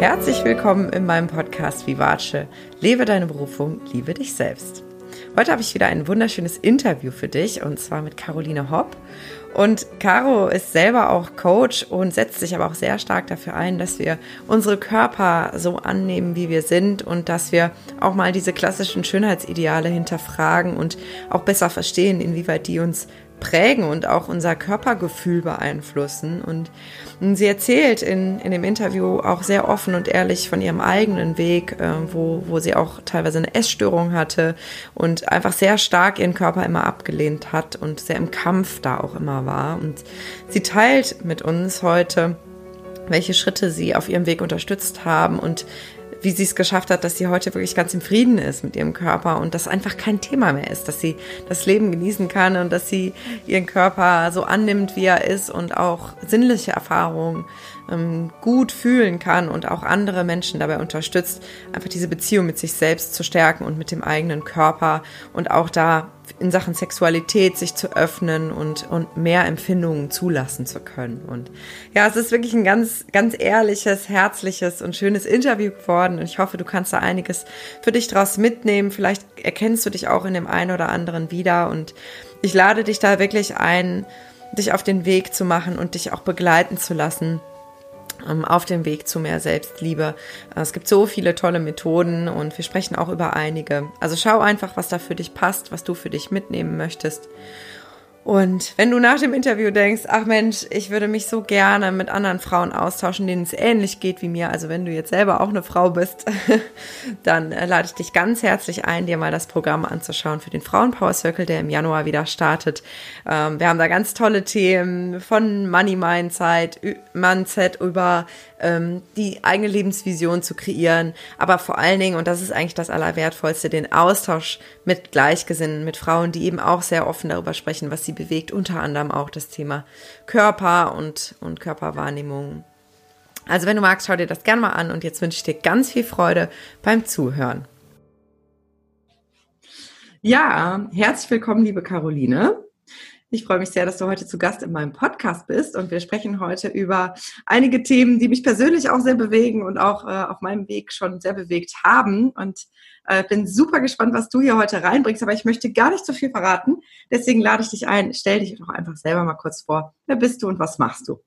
Herzlich willkommen in meinem Podcast Vivace. Lebe deine Berufung, liebe dich selbst. Heute habe ich wieder ein wunderschönes Interview für dich und zwar mit Caroline Hopp. Und Caro ist selber auch Coach und setzt sich aber auch sehr stark dafür ein, dass wir unsere Körper so annehmen, wie wir sind und dass wir auch mal diese klassischen Schönheitsideale hinterfragen und auch besser verstehen, inwieweit die uns prägen und auch unser Körpergefühl beeinflussen. Und sie erzählt in, in dem Interview auch sehr offen und ehrlich von ihrem eigenen Weg, äh, wo, wo sie auch teilweise eine Essstörung hatte und einfach sehr stark ihren Körper immer abgelehnt hat und sehr im Kampf da auch immer war. Und sie teilt mit uns heute, welche Schritte sie auf ihrem Weg unterstützt haben und wie sie es geschafft hat, dass sie heute wirklich ganz im Frieden ist mit ihrem Körper und das einfach kein Thema mehr ist, dass sie das Leben genießen kann und dass sie ihren Körper so annimmt, wie er ist und auch sinnliche Erfahrungen ähm, gut fühlen kann und auch andere Menschen dabei unterstützt, einfach diese Beziehung mit sich selbst zu stärken und mit dem eigenen Körper und auch da in Sachen Sexualität sich zu öffnen und, und mehr Empfindungen zulassen zu können. Und ja, es ist wirklich ein ganz, ganz ehrliches, herzliches und schönes Interview geworden. Und ich hoffe, du kannst da einiges für dich draus mitnehmen. Vielleicht erkennst du dich auch in dem einen oder anderen wieder. Und ich lade dich da wirklich ein, dich auf den Weg zu machen und dich auch begleiten zu lassen auf dem Weg zu mehr Selbstliebe. Äh, es gibt so viele tolle Methoden und wir sprechen auch über einige. Also schau einfach, was da für dich passt, was du für dich mitnehmen möchtest. Und wenn du nach dem Interview denkst, ach Mensch, ich würde mich so gerne mit anderen Frauen austauschen, denen es ähnlich geht wie mir, also wenn du jetzt selber auch eine Frau bist, dann äh, lade ich dich ganz herzlich ein, dir mal das Programm anzuschauen für den Frauenpower Circle, der im Januar wieder startet. Ähm, wir haben da ganz tolle Themen von Money Mindset, Mindset über ähm, die eigene Lebensvision zu kreieren, aber vor allen Dingen, und das ist eigentlich das Allerwertvollste, den Austausch mit Gleichgesinnten, mit Frauen, die eben auch sehr offen darüber sprechen, was sie bewegt, unter anderem auch das Thema Körper und, und Körperwahrnehmung. Also wenn du magst, schau dir das gerne mal an und jetzt wünsche ich dir ganz viel Freude beim Zuhören. Ja, herzlich willkommen, liebe Caroline. Ich freue mich sehr, dass du heute zu Gast in meinem Podcast bist und wir sprechen heute über einige Themen, die mich persönlich auch sehr bewegen und auch äh, auf meinem Weg schon sehr bewegt haben. Und äh, bin super gespannt, was du hier heute reinbringst, aber ich möchte gar nicht so viel verraten. Deswegen lade ich dich ein, stell dich doch einfach selber mal kurz vor. Wer bist du und was machst du?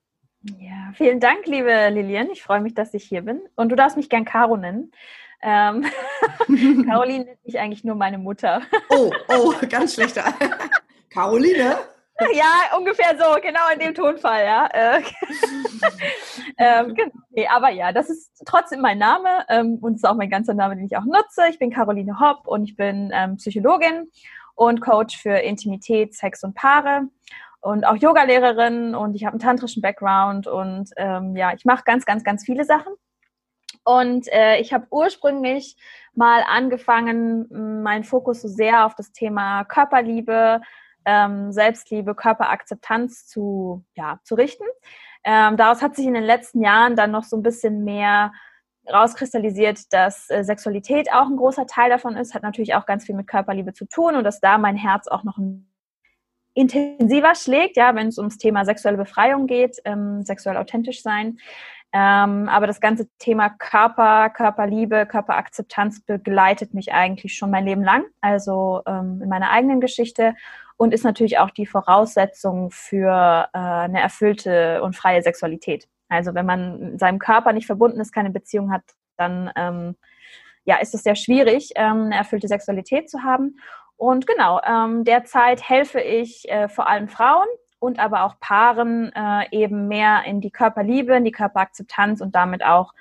Ja, vielen Dank, liebe Lilian. Ich freue mich, dass ich hier bin. Und du darfst mich gern Caro nennen. Ähm, Caroline nennt mich eigentlich nur meine Mutter. oh, oh, ganz schlechter. Caroline? Ja, ungefähr so, genau in dem Tonfall, ja. Äh, ähm, nee, aber ja, das ist trotzdem mein Name ähm, und ist auch mein ganzer Name, den ich auch nutze. Ich bin Caroline Hopp und ich bin ähm, Psychologin und Coach für Intimität, Sex und Paare und auch Yogalehrerin und ich habe einen tantrischen Background und ähm, ja, ich mache ganz, ganz, ganz viele Sachen. Und äh, ich habe ursprünglich mal angefangen, meinen Fokus so sehr auf das Thema Körperliebe, ähm, Selbstliebe, Körperakzeptanz zu, ja, zu richten. Ähm, daraus hat sich in den letzten Jahren dann noch so ein bisschen mehr rauskristallisiert, dass äh, Sexualität auch ein großer Teil davon ist, hat natürlich auch ganz viel mit Körperliebe zu tun und dass da mein Herz auch noch intensiver schlägt, ja, wenn es ums Thema sexuelle Befreiung geht, ähm, sexuell authentisch sein. Ähm, aber das ganze Thema Körper, Körperliebe, Körperakzeptanz begleitet mich eigentlich schon mein Leben lang, also ähm, in meiner eigenen Geschichte und ist natürlich auch die Voraussetzung für äh, eine erfüllte und freie Sexualität. Also wenn man mit seinem Körper nicht verbunden ist, keine Beziehung hat, dann ähm, ja, ist es sehr schwierig, ähm, eine erfüllte Sexualität zu haben. Und genau, ähm, derzeit helfe ich äh, vor allem Frauen und aber auch Paaren äh, eben mehr in die Körperliebe, in die Körperakzeptanz und damit auch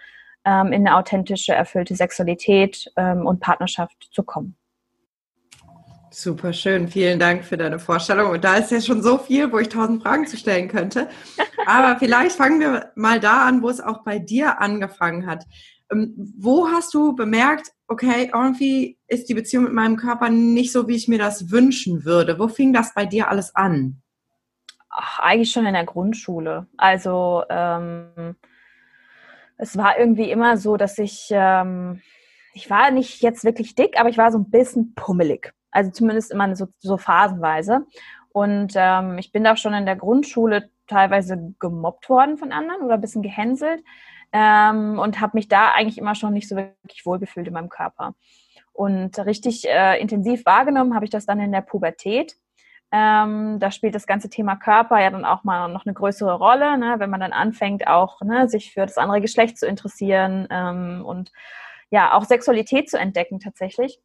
ähm, in eine authentische, erfüllte Sexualität ähm, und Partnerschaft zu kommen. Super schön, vielen Dank für deine Vorstellung. Und da ist ja schon so viel, wo ich tausend Fragen zu stellen könnte. Aber vielleicht fangen wir mal da an, wo es auch bei dir angefangen hat. Ähm, wo hast du bemerkt, okay, irgendwie ist die Beziehung mit meinem Körper nicht so, wie ich mir das wünschen würde? Wo fing das bei dir alles an? Ach, eigentlich schon in der Grundschule. Also ähm, es war irgendwie immer so, dass ich, ähm, ich war nicht jetzt wirklich dick, aber ich war so ein bisschen pummelig. Also zumindest immer so, so phasenweise. Und ähm, ich bin da schon in der Grundschule teilweise gemobbt worden von anderen oder ein bisschen gehänselt ähm, und habe mich da eigentlich immer schon nicht so wirklich wohlgefühlt in meinem Körper. Und richtig äh, intensiv wahrgenommen habe ich das dann in der Pubertät. Ähm, da spielt das ganze Thema Körper ja dann auch mal noch eine größere Rolle, ne? wenn man dann anfängt, auch ne, sich für das andere Geschlecht zu interessieren ähm, und ja, auch Sexualität zu entdecken tatsächlich.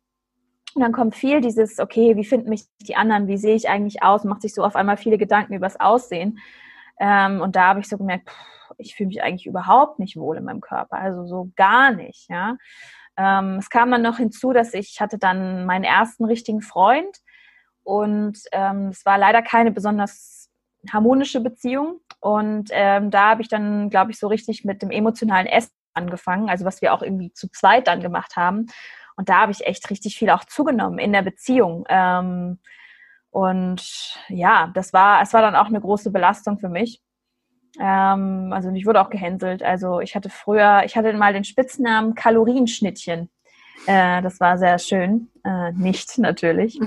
Und dann kommt viel dieses, okay, wie finden mich die anderen, wie sehe ich eigentlich aus, macht sich so auf einmal viele Gedanken übers Aussehen. Ähm, und da habe ich so gemerkt, pff, ich fühle mich eigentlich überhaupt nicht wohl in meinem Körper, also so gar nicht, ja. Ähm, es kam dann noch hinzu, dass ich hatte dann meinen ersten richtigen Freund und ähm, es war leider keine besonders harmonische Beziehung. Und ähm, da habe ich dann, glaube ich, so richtig mit dem emotionalen Essen angefangen, also was wir auch irgendwie zu zweit dann gemacht haben. Und da habe ich echt richtig viel auch zugenommen in der Beziehung. Ähm, und ja, das war, es war dann auch eine große Belastung für mich. Ähm, also ich wurde auch gehänselt. Also ich hatte früher, ich hatte mal den Spitznamen Kalorienschnittchen. Äh, das war sehr schön. Äh, nicht natürlich.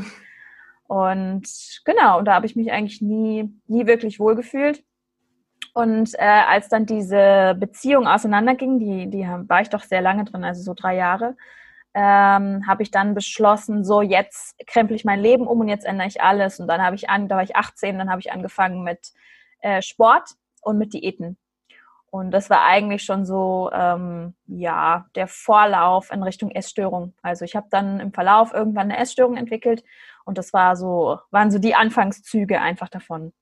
Und genau, und da habe ich mich eigentlich nie, nie wirklich wohlgefühlt. Und äh, als dann diese Beziehung auseinanderging, die, die war ich doch sehr lange drin, also so drei Jahre, ähm, habe ich dann beschlossen, so jetzt krempel ich mein Leben um und jetzt ändere ich alles. Und dann habe ich an, da war ich 18, dann habe ich angefangen mit äh, Sport und mit Diäten. Und das war eigentlich schon so, ähm, ja, der Vorlauf in Richtung Essstörung. Also ich habe dann im Verlauf irgendwann eine Essstörung entwickelt und das war so, waren so die Anfangszüge einfach davon.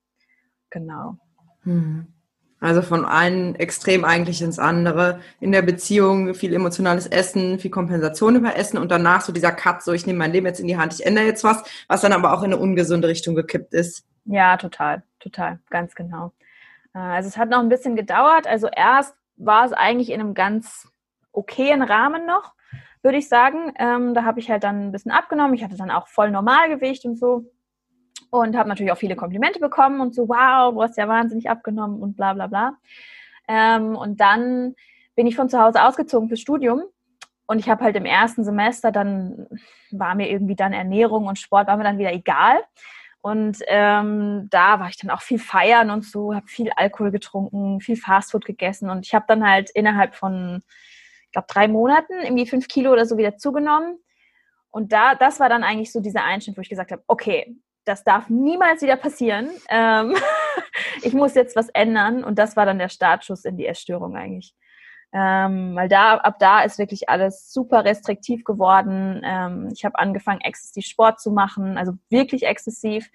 Genau. Hm. Also von einem Extrem eigentlich ins andere. In der Beziehung viel emotionales Essen, viel Kompensation über Essen und danach so dieser Cut, so ich nehme mein Leben jetzt in die Hand, ich ändere jetzt was, was dann aber auch in eine ungesunde Richtung gekippt ist. Ja, total, total, ganz genau. Äh, also es hat noch ein bisschen gedauert. Also erst war es eigentlich in einem ganz okayen Rahmen noch, würde ich sagen. Ähm, da habe ich halt dann ein bisschen abgenommen. Ich hatte dann auch voll Normalgewicht und so. Und habe natürlich auch viele Komplimente bekommen und so, wow, du hast ja wahnsinnig abgenommen und bla bla bla. Ähm, und dann bin ich von zu Hause ausgezogen fürs Studium. Und ich habe halt im ersten Semester, dann war mir irgendwie dann Ernährung und Sport, war mir dann wieder egal. Und ähm, da war ich dann auch viel feiern und so, habe viel Alkohol getrunken, viel Fastfood gegessen und ich habe dann halt innerhalb von, ich glaube, drei Monaten irgendwie fünf Kilo oder so wieder zugenommen. Und da, das war dann eigentlich so dieser Einschnitt, wo ich gesagt habe, okay, das darf niemals wieder passieren. Ähm, ich muss jetzt was ändern. Und das war dann der Startschuss in die Essstörung eigentlich. Ähm, weil da, ab da ist wirklich alles super restriktiv geworden. Ähm, ich habe angefangen, exzessiv Sport zu machen, also wirklich exzessiv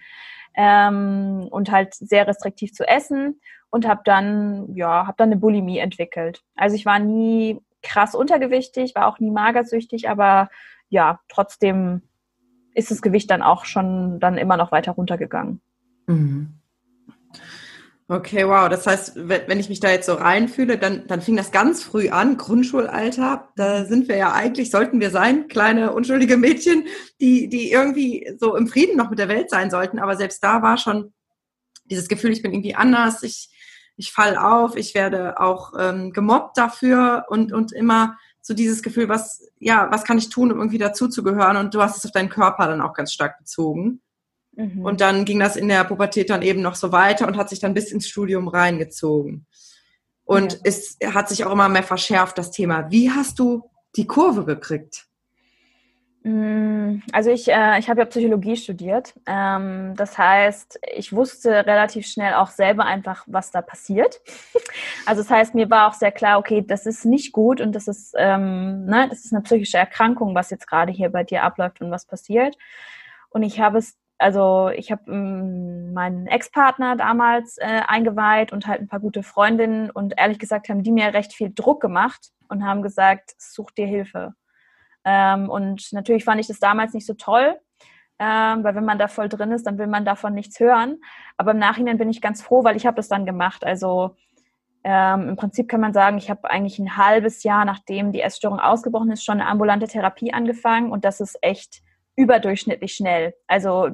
ähm, und halt sehr restriktiv zu essen und habe dann, ja, habe dann eine Bulimie entwickelt. Also ich war nie krass untergewichtig, war auch nie magersüchtig, aber ja, trotzdem ist das Gewicht dann auch schon dann immer noch weiter runtergegangen. Mhm. Okay, wow. Das heißt, wenn ich mich da jetzt so reinfühle, dann, dann fing das ganz früh an, Grundschulalter. Da sind wir ja eigentlich, sollten wir sein, kleine unschuldige Mädchen, die, die irgendwie so im Frieden noch mit der Welt sein sollten. Aber selbst da war schon dieses Gefühl, ich bin irgendwie anders, ich, ich fall auf, ich werde auch ähm, gemobbt dafür und, und immer so dieses Gefühl, was, ja, was kann ich tun, um irgendwie dazuzugehören? Und du hast es auf deinen Körper dann auch ganz stark bezogen. Mhm. Und dann ging das in der Pubertät dann eben noch so weiter und hat sich dann bis ins Studium reingezogen. Und ja. es hat sich auch immer mehr verschärft, das Thema. Wie hast du die Kurve gekriegt? Mm, also ich, äh, ich habe ja Psychologie studiert. Ähm, das heißt, ich wusste relativ schnell auch selber einfach, was da passiert. also das heißt, mir war auch sehr klar, okay, das ist nicht gut und das ist, ähm, ne, das ist eine psychische Erkrankung, was jetzt gerade hier bei dir abläuft und was passiert. Und ich habe es also ich habe ähm, meinen Ex-Partner damals äh, eingeweiht und halt ein paar gute Freundinnen und ehrlich gesagt haben die mir recht viel Druck gemacht und haben gesagt, such dir Hilfe. Ähm, und natürlich fand ich das damals nicht so toll, ähm, weil wenn man da voll drin ist, dann will man davon nichts hören. Aber im Nachhinein bin ich ganz froh, weil ich habe das dann gemacht. Also ähm, im Prinzip kann man sagen, ich habe eigentlich ein halbes Jahr, nachdem die Essstörung ausgebrochen ist, schon eine ambulante Therapie angefangen und das ist echt überdurchschnittlich schnell. Also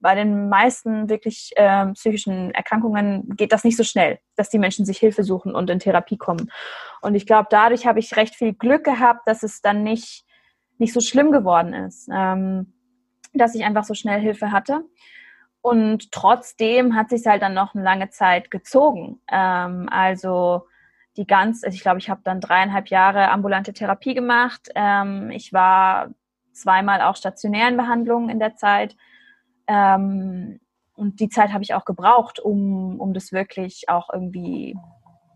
bei den meisten wirklich äh, psychischen Erkrankungen geht das nicht so schnell, dass die Menschen sich Hilfe suchen und in Therapie kommen. Und ich glaube, dadurch habe ich recht viel Glück gehabt, dass es dann nicht, nicht so schlimm geworden ist, ähm, dass ich einfach so schnell Hilfe hatte. Und trotzdem hat sich halt dann noch eine lange Zeit gezogen. Ähm, also die ganz, also ich glaube, ich habe dann dreieinhalb Jahre ambulante Therapie gemacht. Ähm, ich war zweimal auch stationären Behandlungen in der Zeit. Ähm, und die Zeit habe ich auch gebraucht, um, um das wirklich auch irgendwie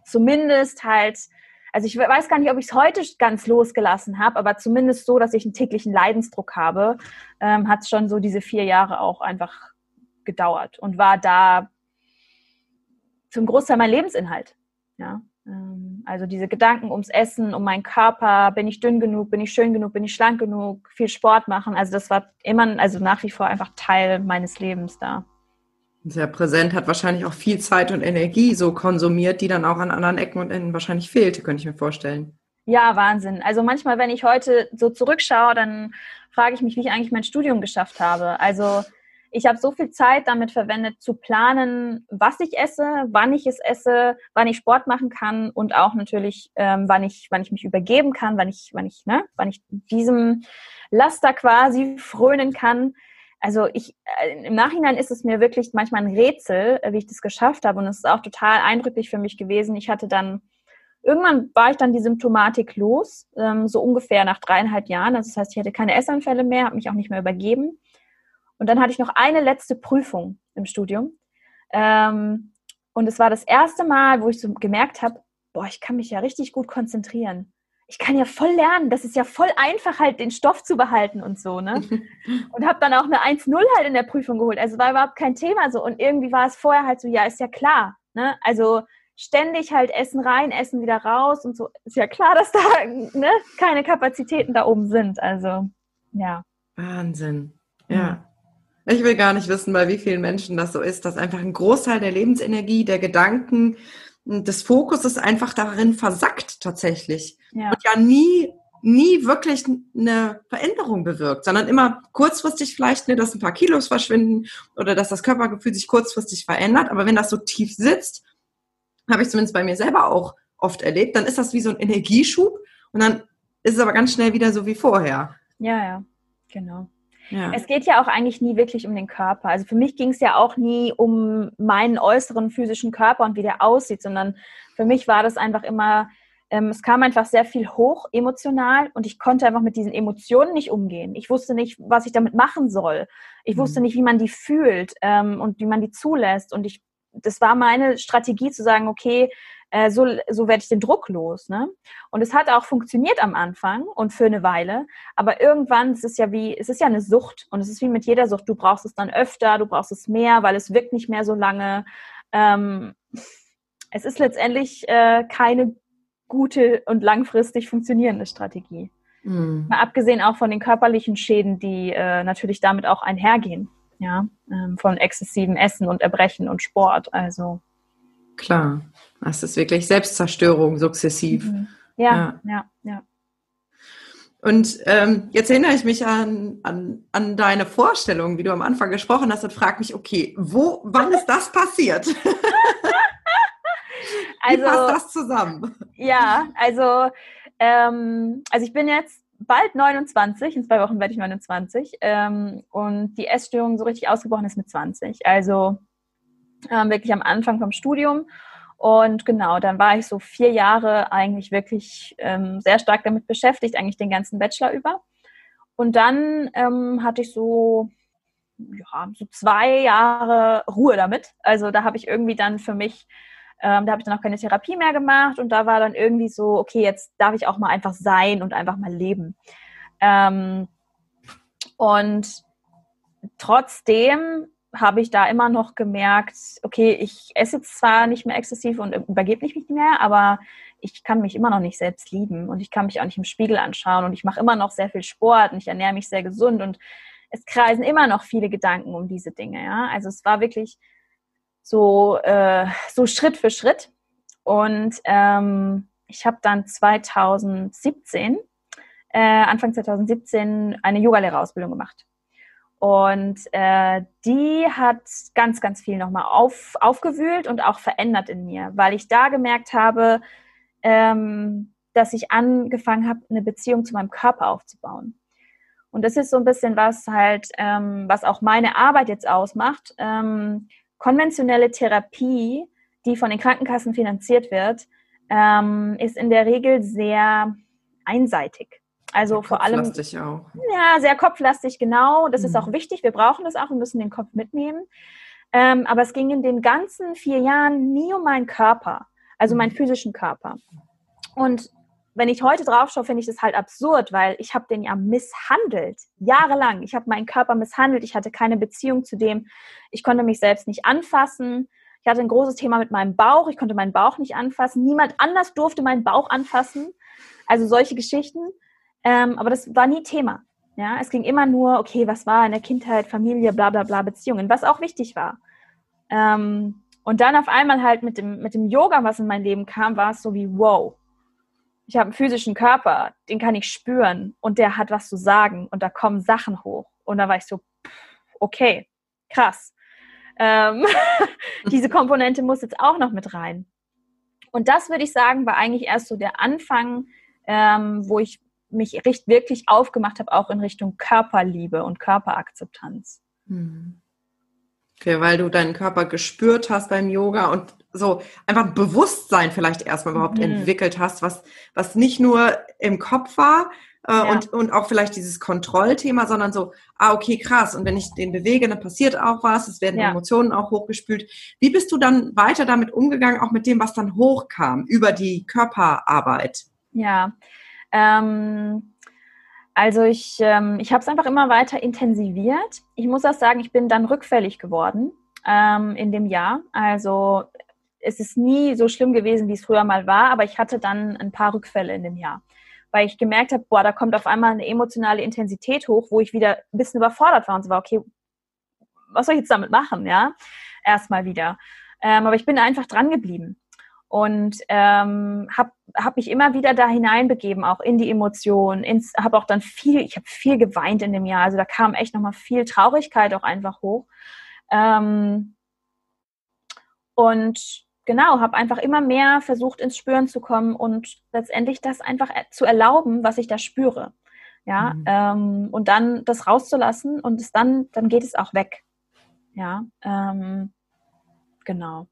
zumindest halt, also ich weiß gar nicht, ob ich es heute ganz losgelassen habe, aber zumindest so, dass ich einen täglichen Leidensdruck habe, ähm, hat es schon so diese vier Jahre auch einfach gedauert und war da zum Großteil mein Lebensinhalt. Ja, ähm, also diese Gedanken ums Essen, um meinen Körper, bin ich dünn genug, bin ich schön genug, bin ich schlank genug, viel Sport machen. Also das war immer, also nach wie vor einfach Teil meines Lebens da. Sehr präsent, hat wahrscheinlich auch viel Zeit und Energie so konsumiert, die dann auch an anderen Ecken und Enden wahrscheinlich fehlte, könnte ich mir vorstellen. Ja, Wahnsinn. Also manchmal, wenn ich heute so zurückschaue, dann frage ich mich, wie ich eigentlich mein Studium geschafft habe. Also ich habe so viel Zeit damit verwendet, zu planen, was ich esse, wann ich es esse, wann ich Sport machen kann und auch natürlich, ähm, wann ich, wann ich mich übergeben kann, wann ich, wann ich, ne, wann ich diesem Laster quasi frönen kann. Also ich, äh, im Nachhinein ist es mir wirklich manchmal ein Rätsel, äh, wie ich das geschafft habe und es ist auch total eindrücklich für mich gewesen. Ich hatte dann Irgendwann war ich dann die Symptomatik los, ähm, so ungefähr nach dreieinhalb Jahren. Also das heißt, ich hatte keine Essanfälle mehr, habe mich auch nicht mehr übergeben. Und dann hatte ich noch eine letzte Prüfung im Studium. Ähm, und es war das erste Mal, wo ich so gemerkt habe, boah, ich kann mich ja richtig gut konzentrieren. Ich kann ja voll lernen. Das ist ja voll einfach, halt den Stoff zu behalten und so, ne? Und habe dann auch eine 1-0 halt in der Prüfung geholt. Also war überhaupt kein Thema so. Und irgendwie war es vorher halt so, ja, ist ja klar. Ne? Also ständig halt Essen rein, Essen wieder raus und so. Ist ja klar, dass da ne, keine Kapazitäten da oben sind. Also, ja. Wahnsinn. Ja. Ich will gar nicht wissen, bei wie vielen Menschen das so ist, dass einfach ein Großteil der Lebensenergie, der Gedanken, des Fokuses einfach darin versackt tatsächlich. Ja. Und ja nie, nie wirklich eine Veränderung bewirkt, sondern immer kurzfristig vielleicht, ne, dass ein paar Kilos verschwinden oder dass das Körpergefühl sich kurzfristig verändert. Aber wenn das so tief sitzt, habe ich zumindest bei mir selber auch oft erlebt, dann ist das wie so ein Energieschub und dann ist es aber ganz schnell wieder so wie vorher. Ja, ja, genau. Ja. Es geht ja auch eigentlich nie wirklich um den Körper. Also für mich ging es ja auch nie um meinen äußeren physischen Körper und wie der aussieht, sondern für mich war das einfach immer, ähm, es kam einfach sehr viel hoch emotional und ich konnte einfach mit diesen Emotionen nicht umgehen. Ich wusste nicht, was ich damit machen soll. Ich mhm. wusste nicht, wie man die fühlt ähm, und wie man die zulässt. Und ich, das war meine Strategie zu sagen, okay, äh, so, so werde ich den Druck los. Ne? Und es hat auch funktioniert am Anfang und für eine Weile, aber irgendwann es ist es ja wie, es ist ja eine Sucht und es ist wie mit jeder Sucht, du brauchst es dann öfter, du brauchst es mehr, weil es wirkt nicht mehr so lange. Ähm, es ist letztendlich äh, keine gute und langfristig funktionierende Strategie. Mhm. Mal abgesehen auch von den körperlichen Schäden, die äh, natürlich damit auch einhergehen, ja, ähm, von exzessivem Essen und Erbrechen und Sport. Also Klar, das ist wirklich Selbstzerstörung sukzessiv. Mhm. Ja, ja, ja, ja. Und ähm, jetzt erinnere ich mich an, an, an deine Vorstellung, wie du am Anfang gesprochen hast und frage mich, okay, wo, wann ist das passiert? also, wie passt das zusammen? Ja, also, ähm, also ich bin jetzt bald 29, in zwei Wochen werde ich 29 ähm, und die Essstörung so richtig ausgebrochen ist mit 20. Also ähm, wirklich am Anfang vom Studium. Und genau, dann war ich so vier Jahre eigentlich wirklich ähm, sehr stark damit beschäftigt, eigentlich den ganzen Bachelor über. Und dann ähm, hatte ich so, ja, so zwei Jahre Ruhe damit. Also da habe ich irgendwie dann für mich, ähm, da habe ich dann auch keine Therapie mehr gemacht und da war dann irgendwie so, okay, jetzt darf ich auch mal einfach sein und einfach mal leben. Ähm, und trotzdem habe ich da immer noch gemerkt, okay, ich esse jetzt zwar nicht mehr exzessiv und übergebe nicht mehr, aber ich kann mich immer noch nicht selbst lieben und ich kann mich auch nicht im Spiegel anschauen und ich mache immer noch sehr viel Sport und ich ernähre mich sehr gesund und es kreisen immer noch viele Gedanken um diese Dinge. Ja? Also es war wirklich so, äh, so Schritt für Schritt und ähm, ich habe dann 2017, äh, Anfang 2017, eine Yogalehrerausbildung gemacht. Und äh, die hat ganz, ganz viel nochmal auf, aufgewühlt und auch verändert in mir, weil ich da gemerkt habe, ähm, dass ich angefangen habe, eine Beziehung zu meinem Körper aufzubauen. Und das ist so ein bisschen was halt, ähm, was auch meine Arbeit jetzt ausmacht. Ähm, konventionelle Therapie, die von den Krankenkassen finanziert wird, ähm, ist in der Regel sehr einseitig. Also vor allem. Kopflastig auch. Ja, sehr kopflastig, genau. Das mhm. ist auch wichtig. Wir brauchen das auch. Wir müssen den Kopf mitnehmen. Ähm, aber es ging in den ganzen vier Jahren nie um meinen Körper, also meinen mhm. physischen Körper. Und wenn ich heute drauf schaue, finde ich das halt absurd, weil ich habe den ja misshandelt, jahrelang. Ich habe meinen Körper misshandelt, ich hatte keine Beziehung zu dem, ich konnte mich selbst nicht anfassen. Ich hatte ein großes Thema mit meinem Bauch, ich konnte meinen Bauch nicht anfassen. Niemand anders durfte meinen Bauch anfassen. Also solche Geschichten. Ähm, aber das war nie Thema. Ja, es ging immer nur, okay, was war in der Kindheit, Familie, bla bla bla, Beziehungen, was auch wichtig war. Ähm, und dann auf einmal halt mit dem, mit dem Yoga, was in mein Leben kam, war es so wie, wow, ich habe einen physischen Körper, den kann ich spüren und der hat was zu sagen und da kommen Sachen hoch. Und da war ich so, okay, krass. Ähm, diese Komponente muss jetzt auch noch mit rein. Und das würde ich sagen, war eigentlich erst so der Anfang, ähm, wo ich mich richtig, wirklich aufgemacht habe, auch in Richtung Körperliebe und Körperakzeptanz. Hm. Okay, weil du deinen Körper gespürt hast beim Yoga und so einfach Bewusstsein vielleicht erstmal überhaupt mhm. entwickelt hast, was, was nicht nur im Kopf war äh, ja. und, und auch vielleicht dieses Kontrollthema, sondern so, ah, okay, krass. Und wenn ich den bewege, dann passiert auch was, es werden ja. Emotionen auch hochgespült. Wie bist du dann weiter damit umgegangen, auch mit dem, was dann hochkam, über die Körperarbeit? Ja, ähm, also ich, ähm, ich habe es einfach immer weiter intensiviert. Ich muss auch sagen, ich bin dann rückfällig geworden ähm, in dem Jahr. Also es ist nie so schlimm gewesen, wie es früher mal war, aber ich hatte dann ein paar Rückfälle in dem Jahr. Weil ich gemerkt habe, boah, da kommt auf einmal eine emotionale Intensität hoch, wo ich wieder ein bisschen überfordert war und so war, okay, was soll ich jetzt damit machen, ja? Erstmal wieder. Ähm, aber ich bin einfach dran geblieben und ähm, habe hab mich immer wieder da hineinbegeben, auch in die Emotionen, habe auch dann viel, ich habe viel geweint in dem Jahr, also da kam echt nochmal viel Traurigkeit auch einfach hoch. Ähm, und genau, habe einfach immer mehr versucht, ins Spüren zu kommen und letztendlich das einfach zu erlauben, was ich da spüre. Ja, mhm. ähm, und dann das rauszulassen und es dann, dann geht es auch weg. Ja, ähm, genau.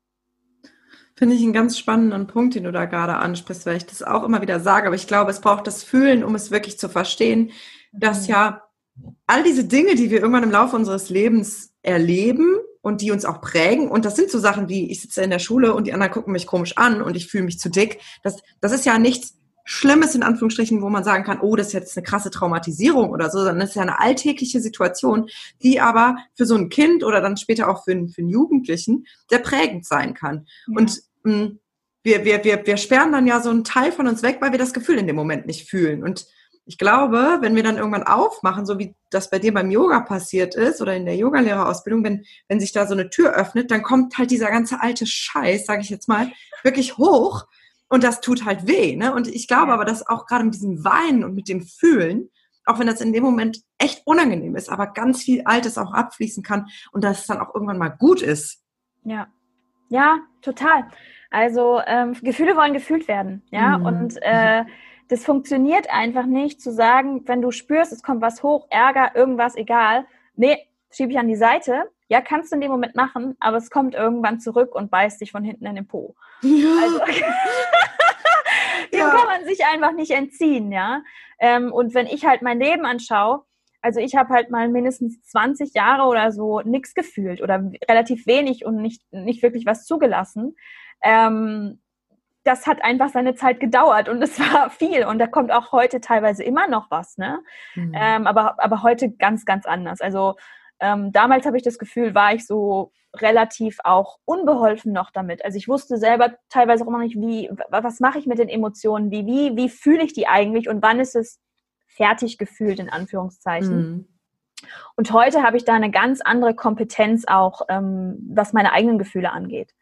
Finde ich einen ganz spannenden Punkt, den du da gerade ansprichst, weil ich das auch immer wieder sage. Aber ich glaube, es braucht das Fühlen, um es wirklich zu verstehen, dass mhm. ja all diese Dinge, die wir irgendwann im Laufe unseres Lebens erleben und die uns auch prägen, und das sind so Sachen wie, ich sitze in der Schule und die anderen gucken mich komisch an und ich fühle mich zu dick, das, das ist ja nichts Schlimmes in Anführungsstrichen, wo man sagen kann, oh, das ist jetzt eine krasse Traumatisierung oder so, sondern das ist ja eine alltägliche Situation, die aber für so ein Kind oder dann später auch für, einen, für einen Jugendlichen sehr prägend sein kann. Ja. Und hm, wir, wir, wir, wir sperren dann ja so einen Teil von uns weg, weil wir das Gefühl in dem Moment nicht fühlen. Und ich glaube, wenn wir dann irgendwann aufmachen, so wie das bei dir beim Yoga passiert ist oder in der Yogalehrerausbildung, wenn, wenn sich da so eine Tür öffnet, dann kommt halt dieser ganze alte Scheiß, sage ich jetzt mal, wirklich hoch und das tut halt weh. Ne? Und ich glaube aber, dass auch gerade mit diesem Weinen und mit dem Fühlen, auch wenn das in dem Moment echt unangenehm ist, aber ganz viel Altes auch abfließen kann und dass es dann auch irgendwann mal gut ist. Ja, ja, total. Also ähm, Gefühle wollen gefühlt werden, ja. Mhm. Und äh, das funktioniert einfach nicht zu sagen, wenn du spürst, es kommt was hoch, Ärger, irgendwas, egal. Nee, schiebe ich an die Seite. Ja, kannst du in dem Moment machen, aber es kommt irgendwann zurück und beißt dich von hinten in den Po. Ja. Also, dem ja. kann man sich einfach nicht entziehen, ja. Ähm, und wenn ich halt mein Leben anschaue, also ich habe halt mal mindestens 20 Jahre oder so nichts gefühlt oder relativ wenig und nicht, nicht wirklich was zugelassen. Ähm, das hat einfach seine Zeit gedauert und es war viel und da kommt auch heute teilweise immer noch was, ne? Mhm. Ähm, aber, aber heute ganz, ganz anders. Also ähm, damals habe ich das Gefühl, war ich so relativ auch unbeholfen noch damit. Also ich wusste selber teilweise auch immer nicht, wie, was mache ich mit den Emotionen, wie, wie, wie fühle ich die eigentlich und wann ist es fertig gefühlt, in Anführungszeichen. Mhm. Und heute habe ich da eine ganz andere Kompetenz auch, ähm, was meine eigenen Gefühle angeht.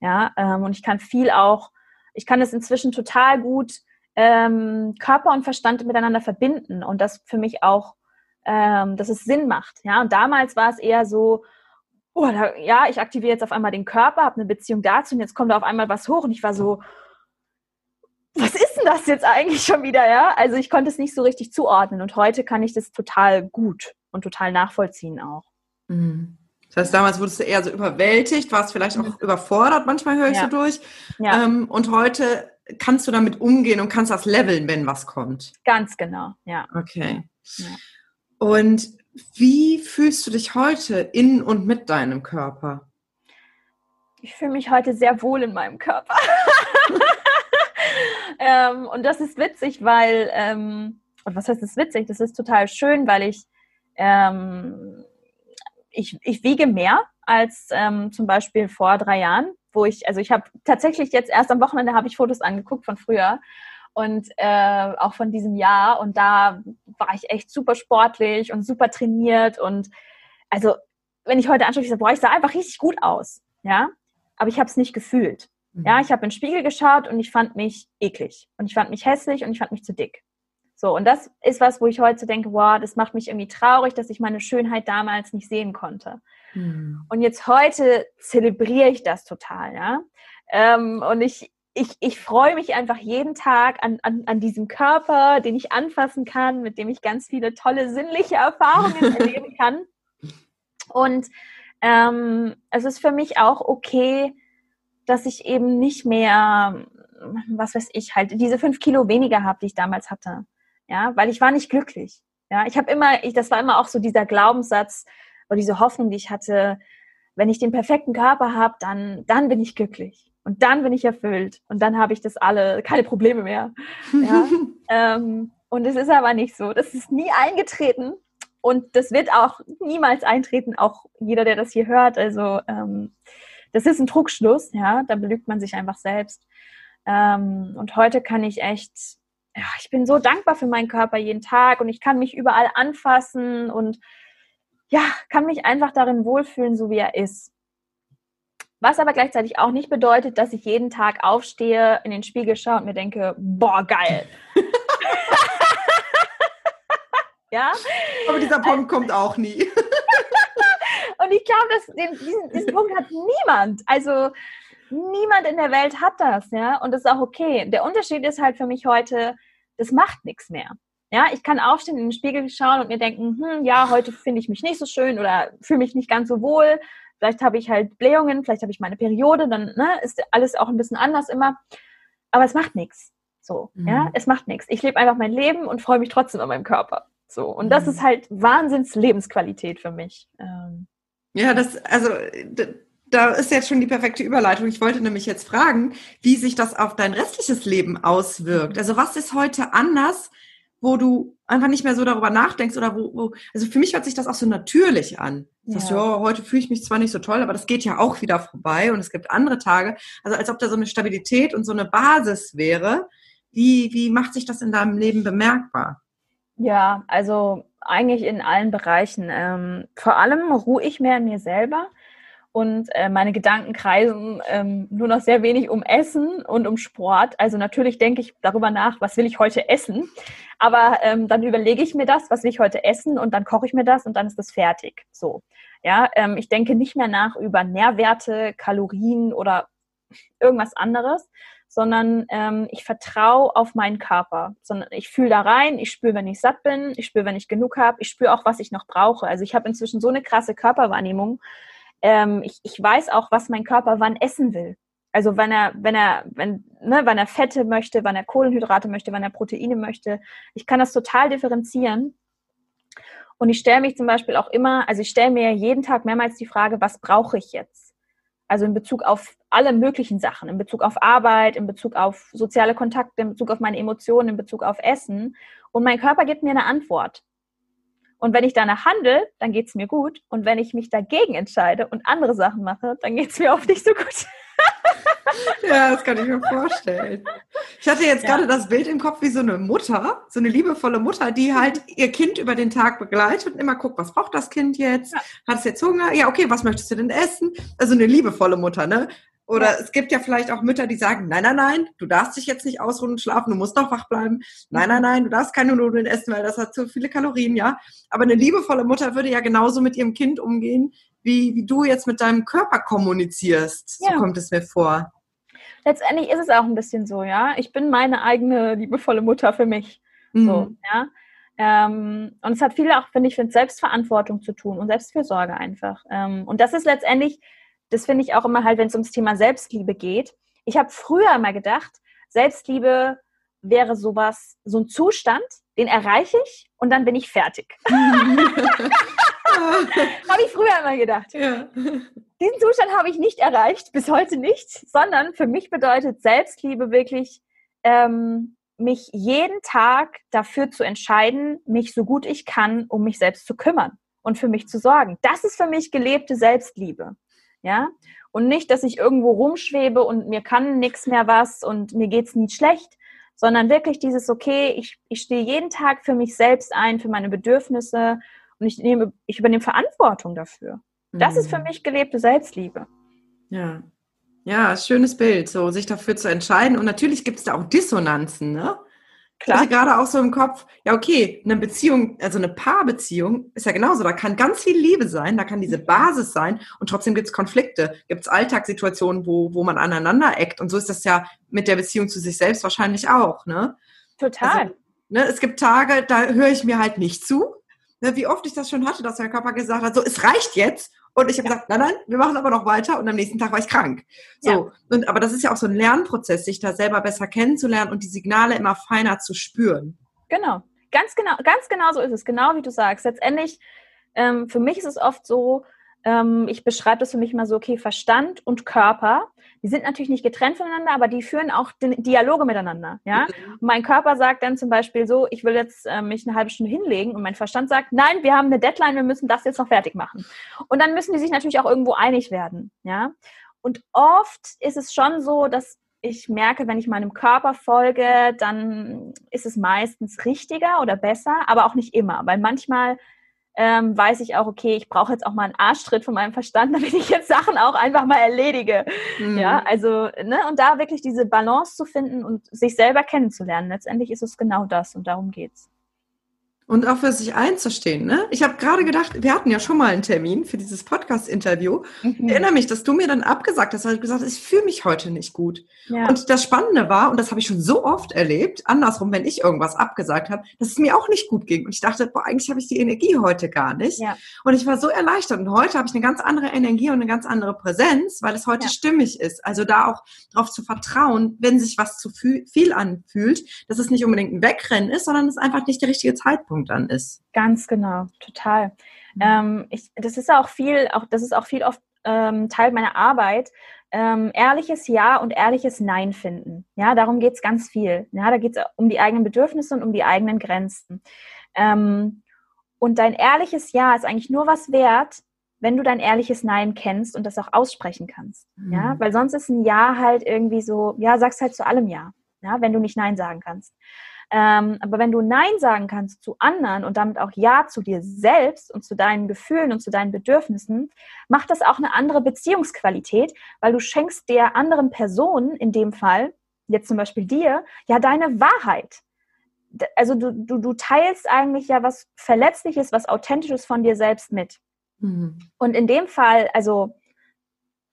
Ja, ähm, und ich kann viel auch, ich kann es inzwischen total gut ähm, Körper und Verstand miteinander verbinden und das für mich auch, ähm, dass es Sinn macht. Ja, und damals war es eher so, oh, da, ja, ich aktiviere jetzt auf einmal den Körper, habe eine Beziehung dazu und jetzt kommt da auf einmal was hoch und ich war so, was ist denn das jetzt eigentlich schon wieder, ja? Also ich konnte es nicht so richtig zuordnen und heute kann ich das total gut und total nachvollziehen auch. Mhm. Das heißt, damals wurdest du eher so überwältigt, warst vielleicht auch überfordert, manchmal höre ich ja. so durch. Ja. Ähm, und heute kannst du damit umgehen und kannst das leveln, wenn was kommt. Ganz genau, ja. Okay. Ja. Und wie fühlst du dich heute in und mit deinem Körper? Ich fühle mich heute sehr wohl in meinem Körper. ähm, und das ist witzig, weil, ähm, und was heißt das witzig? Das ist total schön, weil ich, ähm, ich, ich wiege mehr als ähm, zum Beispiel vor drei Jahren, wo ich, also ich habe tatsächlich jetzt erst am Wochenende habe ich Fotos angeguckt von früher und äh, auch von diesem Jahr und da war ich echt super sportlich und super trainiert und also wenn ich heute anschaue, ich sage, boah, ich sah einfach richtig gut aus, ja, aber ich habe es nicht gefühlt. Ja, mhm. ich habe in den Spiegel geschaut und ich fand mich eklig und ich fand mich hässlich und ich fand mich zu dick. So, und das ist was, wo ich heute denke, wow, das macht mich irgendwie traurig, dass ich meine Schönheit damals nicht sehen konnte. Mhm. Und jetzt heute zelebriere ich das total, ja. Ähm, und ich, ich, ich freue mich einfach jeden Tag an, an, an diesem Körper, den ich anfassen kann, mit dem ich ganz viele tolle sinnliche Erfahrungen erleben kann. Und ähm, es ist für mich auch okay, dass ich eben nicht mehr, was weiß ich, halt diese fünf Kilo weniger habe, die ich damals hatte. Ja, weil ich war nicht glücklich. Ja, ich habe immer, ich, das war immer auch so dieser Glaubenssatz oder diese Hoffnung, die ich hatte, wenn ich den perfekten Körper habe, dann, dann bin ich glücklich. Und dann bin ich erfüllt. Und dann habe ich das alle, keine Probleme mehr. Ja? ähm, und es ist aber nicht so. Das ist nie eingetreten. Und das wird auch niemals eintreten, auch jeder, der das hier hört. Also ähm, das ist ein Trugschluss, ja, da belügt man sich einfach selbst. Ähm, und heute kann ich echt, ja, ich bin so dankbar für meinen Körper jeden Tag und ich kann mich überall anfassen und ja, kann mich einfach darin wohlfühlen, so wie er ist. Was aber gleichzeitig auch nicht bedeutet, dass ich jeden Tag aufstehe, in den Spiegel schaue und mir denke, boah, geil. ja. Aber dieser Punkt also, kommt auch nie. Und ich glaube, diesen, diesen Punkt hat niemand. Also niemand in der Welt hat das, ja. Und das ist auch okay. Der Unterschied ist halt für mich heute, das macht nichts mehr. Ja, ich kann aufstehen, in den Spiegel schauen und mir denken, hm, ja, heute finde ich mich nicht so schön oder fühle mich nicht ganz so wohl. Vielleicht habe ich halt Blähungen, vielleicht habe ich meine Periode, dann ne, ist alles auch ein bisschen anders immer. Aber es macht nichts. So, mhm. ja, es macht nichts. Ich lebe einfach mein Leben und freue mich trotzdem an meinem Körper. So, und das mhm. ist halt Wahnsinns Lebensqualität für mich. Ähm, ja, das, also da ist jetzt schon die perfekte Überleitung. Ich wollte nämlich jetzt fragen, wie sich das auf dein restliches Leben auswirkt. Also was ist heute anders, wo du einfach nicht mehr so darüber nachdenkst oder wo, wo also für mich hört sich das auch so natürlich an. Du ja. sagst, ja, heute fühle ich mich zwar nicht so toll, aber das geht ja auch wieder vorbei und es gibt andere Tage. Also als ob da so eine Stabilität und so eine Basis wäre. Wie, wie macht sich das in deinem Leben bemerkbar? Ja, also eigentlich in allen Bereichen. Ähm, vor allem ruhe ich mehr in mir selber und äh, meine Gedanken kreisen ähm, nur noch sehr wenig um Essen und um Sport. Also natürlich denke ich darüber nach, was will ich heute essen, aber ähm, dann überlege ich mir das, was will ich heute essen und dann koche ich mir das und dann ist das fertig. So, ja, ähm, ich denke nicht mehr nach über Nährwerte, Kalorien oder irgendwas anderes, sondern ähm, ich vertraue auf meinen Körper, sondern ich fühle da rein, ich spüre, wenn ich satt bin, ich spüre, wenn ich genug habe, ich spüre auch, was ich noch brauche. Also ich habe inzwischen so eine krasse Körperwahrnehmung. Ähm, ich, ich weiß auch, was mein Körper wann essen will. Also wenn er, wenn er, wenn, ne, wenn er Fette möchte, wann er Kohlenhydrate möchte, wann er Proteine möchte. Ich kann das total differenzieren. Und ich stelle mich zum Beispiel auch immer, also ich stelle mir jeden Tag mehrmals die Frage, was brauche ich jetzt? Also in Bezug auf alle möglichen Sachen, in Bezug auf Arbeit, in Bezug auf soziale Kontakte, in Bezug auf meine Emotionen, in Bezug auf Essen. Und mein Körper gibt mir eine Antwort. Und wenn ich danach handle, dann geht es mir gut. Und wenn ich mich dagegen entscheide und andere Sachen mache, dann geht es mir oft nicht so gut. ja, das kann ich mir vorstellen. Ich hatte jetzt ja. gerade das Bild im Kopf wie so eine Mutter, so eine liebevolle Mutter, die halt ihr Kind über den Tag begleitet und immer guckt, was braucht das Kind jetzt? Ja. Hat es jetzt Hunger? Ja, okay, was möchtest du denn essen? Also eine liebevolle Mutter, ne? Oder ja. es gibt ja vielleicht auch Mütter, die sagen, nein, nein, nein, du darfst dich jetzt nicht ausruhen und schlafen, du musst doch wach bleiben. Nein, nein, nein, du darfst keine Nudeln essen, weil das hat zu viele Kalorien, ja. Aber eine liebevolle Mutter würde ja genauso mit ihrem Kind umgehen, wie, wie du jetzt mit deinem Körper kommunizierst. Ja. So kommt es mir vor. letztendlich ist es auch ein bisschen so, ja. Ich bin meine eigene liebevolle Mutter für mich. Mhm. So, ja. Ähm, und es hat viel auch, finde ich, mit Selbstverantwortung zu tun und Selbstfürsorge einfach. Ähm, und das ist letztendlich, das finde ich auch immer halt, wenn es ums Thema Selbstliebe geht. Ich habe früher immer gedacht, Selbstliebe wäre sowas, so ein Zustand, den erreiche ich und dann bin ich fertig. habe ich früher immer gedacht. Ja. Diesen Zustand habe ich nicht erreicht, bis heute nicht, sondern für mich bedeutet Selbstliebe wirklich, ähm, mich jeden Tag dafür zu entscheiden, mich so gut ich kann, um mich selbst zu kümmern und für mich zu sorgen. Das ist für mich gelebte Selbstliebe. Ja? Und nicht, dass ich irgendwo rumschwebe und mir kann nichts mehr was und mir geht es nie schlecht, sondern wirklich dieses, okay, ich, ich stehe jeden Tag für mich selbst ein, für meine Bedürfnisse und ich, nehme, ich übernehme Verantwortung dafür. Das mhm. ist für mhm. mich gelebte Selbstliebe. Ja. Ja, schönes Bild, so sich dafür zu entscheiden. Und natürlich gibt es da auch Dissonanzen, ne? Klar. Also gerade auch so im Kopf, ja, okay, eine Beziehung, also eine Paarbeziehung ist ja genauso. Da kann ganz viel Liebe sein, da kann diese Basis sein und trotzdem gibt es Konflikte, gibt es Alltagssituationen, wo, wo man aneinander eckt. Und so ist das ja mit der Beziehung zu sich selbst wahrscheinlich auch, ne? Total. Also, ne, es gibt Tage, da höre ich mir halt nicht zu. Ne, wie oft ich das schon hatte, dass der Körper gesagt hat, so, es reicht jetzt. Und ich habe ja. gesagt, nein, nein, wir machen aber noch weiter. Und am nächsten Tag war ich krank. So. Ja. Und, aber das ist ja auch so ein Lernprozess, sich da selber besser kennenzulernen und die Signale immer feiner zu spüren. Genau. Ganz genau, ganz genau so ist es. Genau wie du sagst. Letztendlich, ähm, für mich ist es oft so, ähm, ich beschreibe das für mich mal so, okay, Verstand und Körper die sind natürlich nicht getrennt voneinander, aber die führen auch Dialoge miteinander. Ja? Mhm. mein Körper sagt dann zum Beispiel so, ich will jetzt äh, mich eine halbe Stunde hinlegen und mein Verstand sagt, nein, wir haben eine Deadline, wir müssen das jetzt noch fertig machen. Und dann müssen die sich natürlich auch irgendwo einig werden. Ja? Und oft ist es schon so, dass ich merke, wenn ich meinem Körper folge, dann ist es meistens richtiger oder besser, aber auch nicht immer, weil manchmal ähm, weiß ich auch, okay, ich brauche jetzt auch mal einen Arschtritt von meinem Verstand, damit ich jetzt Sachen auch einfach mal erledige. Mhm. Ja, also, ne, und da wirklich diese Balance zu finden und sich selber kennenzulernen. Letztendlich ist es genau das und darum geht's. Und auch für sich einzustehen. Ne? Ich habe gerade gedacht, wir hatten ja schon mal einen Termin für dieses Podcast-Interview. Mhm. Ich erinnere mich, dass du mir dann abgesagt hast, weil du gesagt hast, ich fühle mich heute nicht gut. Ja. Und das Spannende war, und das habe ich schon so oft erlebt, andersrum, wenn ich irgendwas abgesagt habe, dass es mir auch nicht gut ging. Und ich dachte, boah, eigentlich habe ich die Energie heute gar nicht. Ja. Und ich war so erleichtert. Und heute habe ich eine ganz andere Energie und eine ganz andere Präsenz, weil es heute ja. stimmig ist. Also da auch darauf zu vertrauen, wenn sich was zu viel anfühlt, dass es nicht unbedingt ein Wegrennen ist, sondern es einfach nicht der richtige Zeitpunkt Zeitpunkt dann ist. Ganz genau, total. Mhm. Ähm, ich, das ist auch viel, auch das ist auch viel oft ähm, Teil meiner Arbeit. Ähm, ehrliches Ja und ehrliches Nein finden. Ja, darum geht es ganz viel. Ja, da geht es um die eigenen Bedürfnisse und um die eigenen Grenzen. Ähm, und dein ehrliches Ja ist eigentlich nur was wert, wenn du dein ehrliches Nein kennst und das auch aussprechen kannst. Mhm. Ja, weil sonst ist ein Ja halt irgendwie so, ja, sagst halt zu allem Ja. Ja, wenn du nicht Nein sagen kannst. Ähm, aber wenn du Nein sagen kannst zu anderen und damit auch Ja zu dir selbst und zu deinen Gefühlen und zu deinen Bedürfnissen, macht das auch eine andere Beziehungsqualität, weil du schenkst der anderen Person, in dem Fall, jetzt zum Beispiel dir, ja deine Wahrheit. Also du, du, du teilst eigentlich ja was Verletzliches, was Authentisches von dir selbst mit. Mhm. Und in dem Fall, also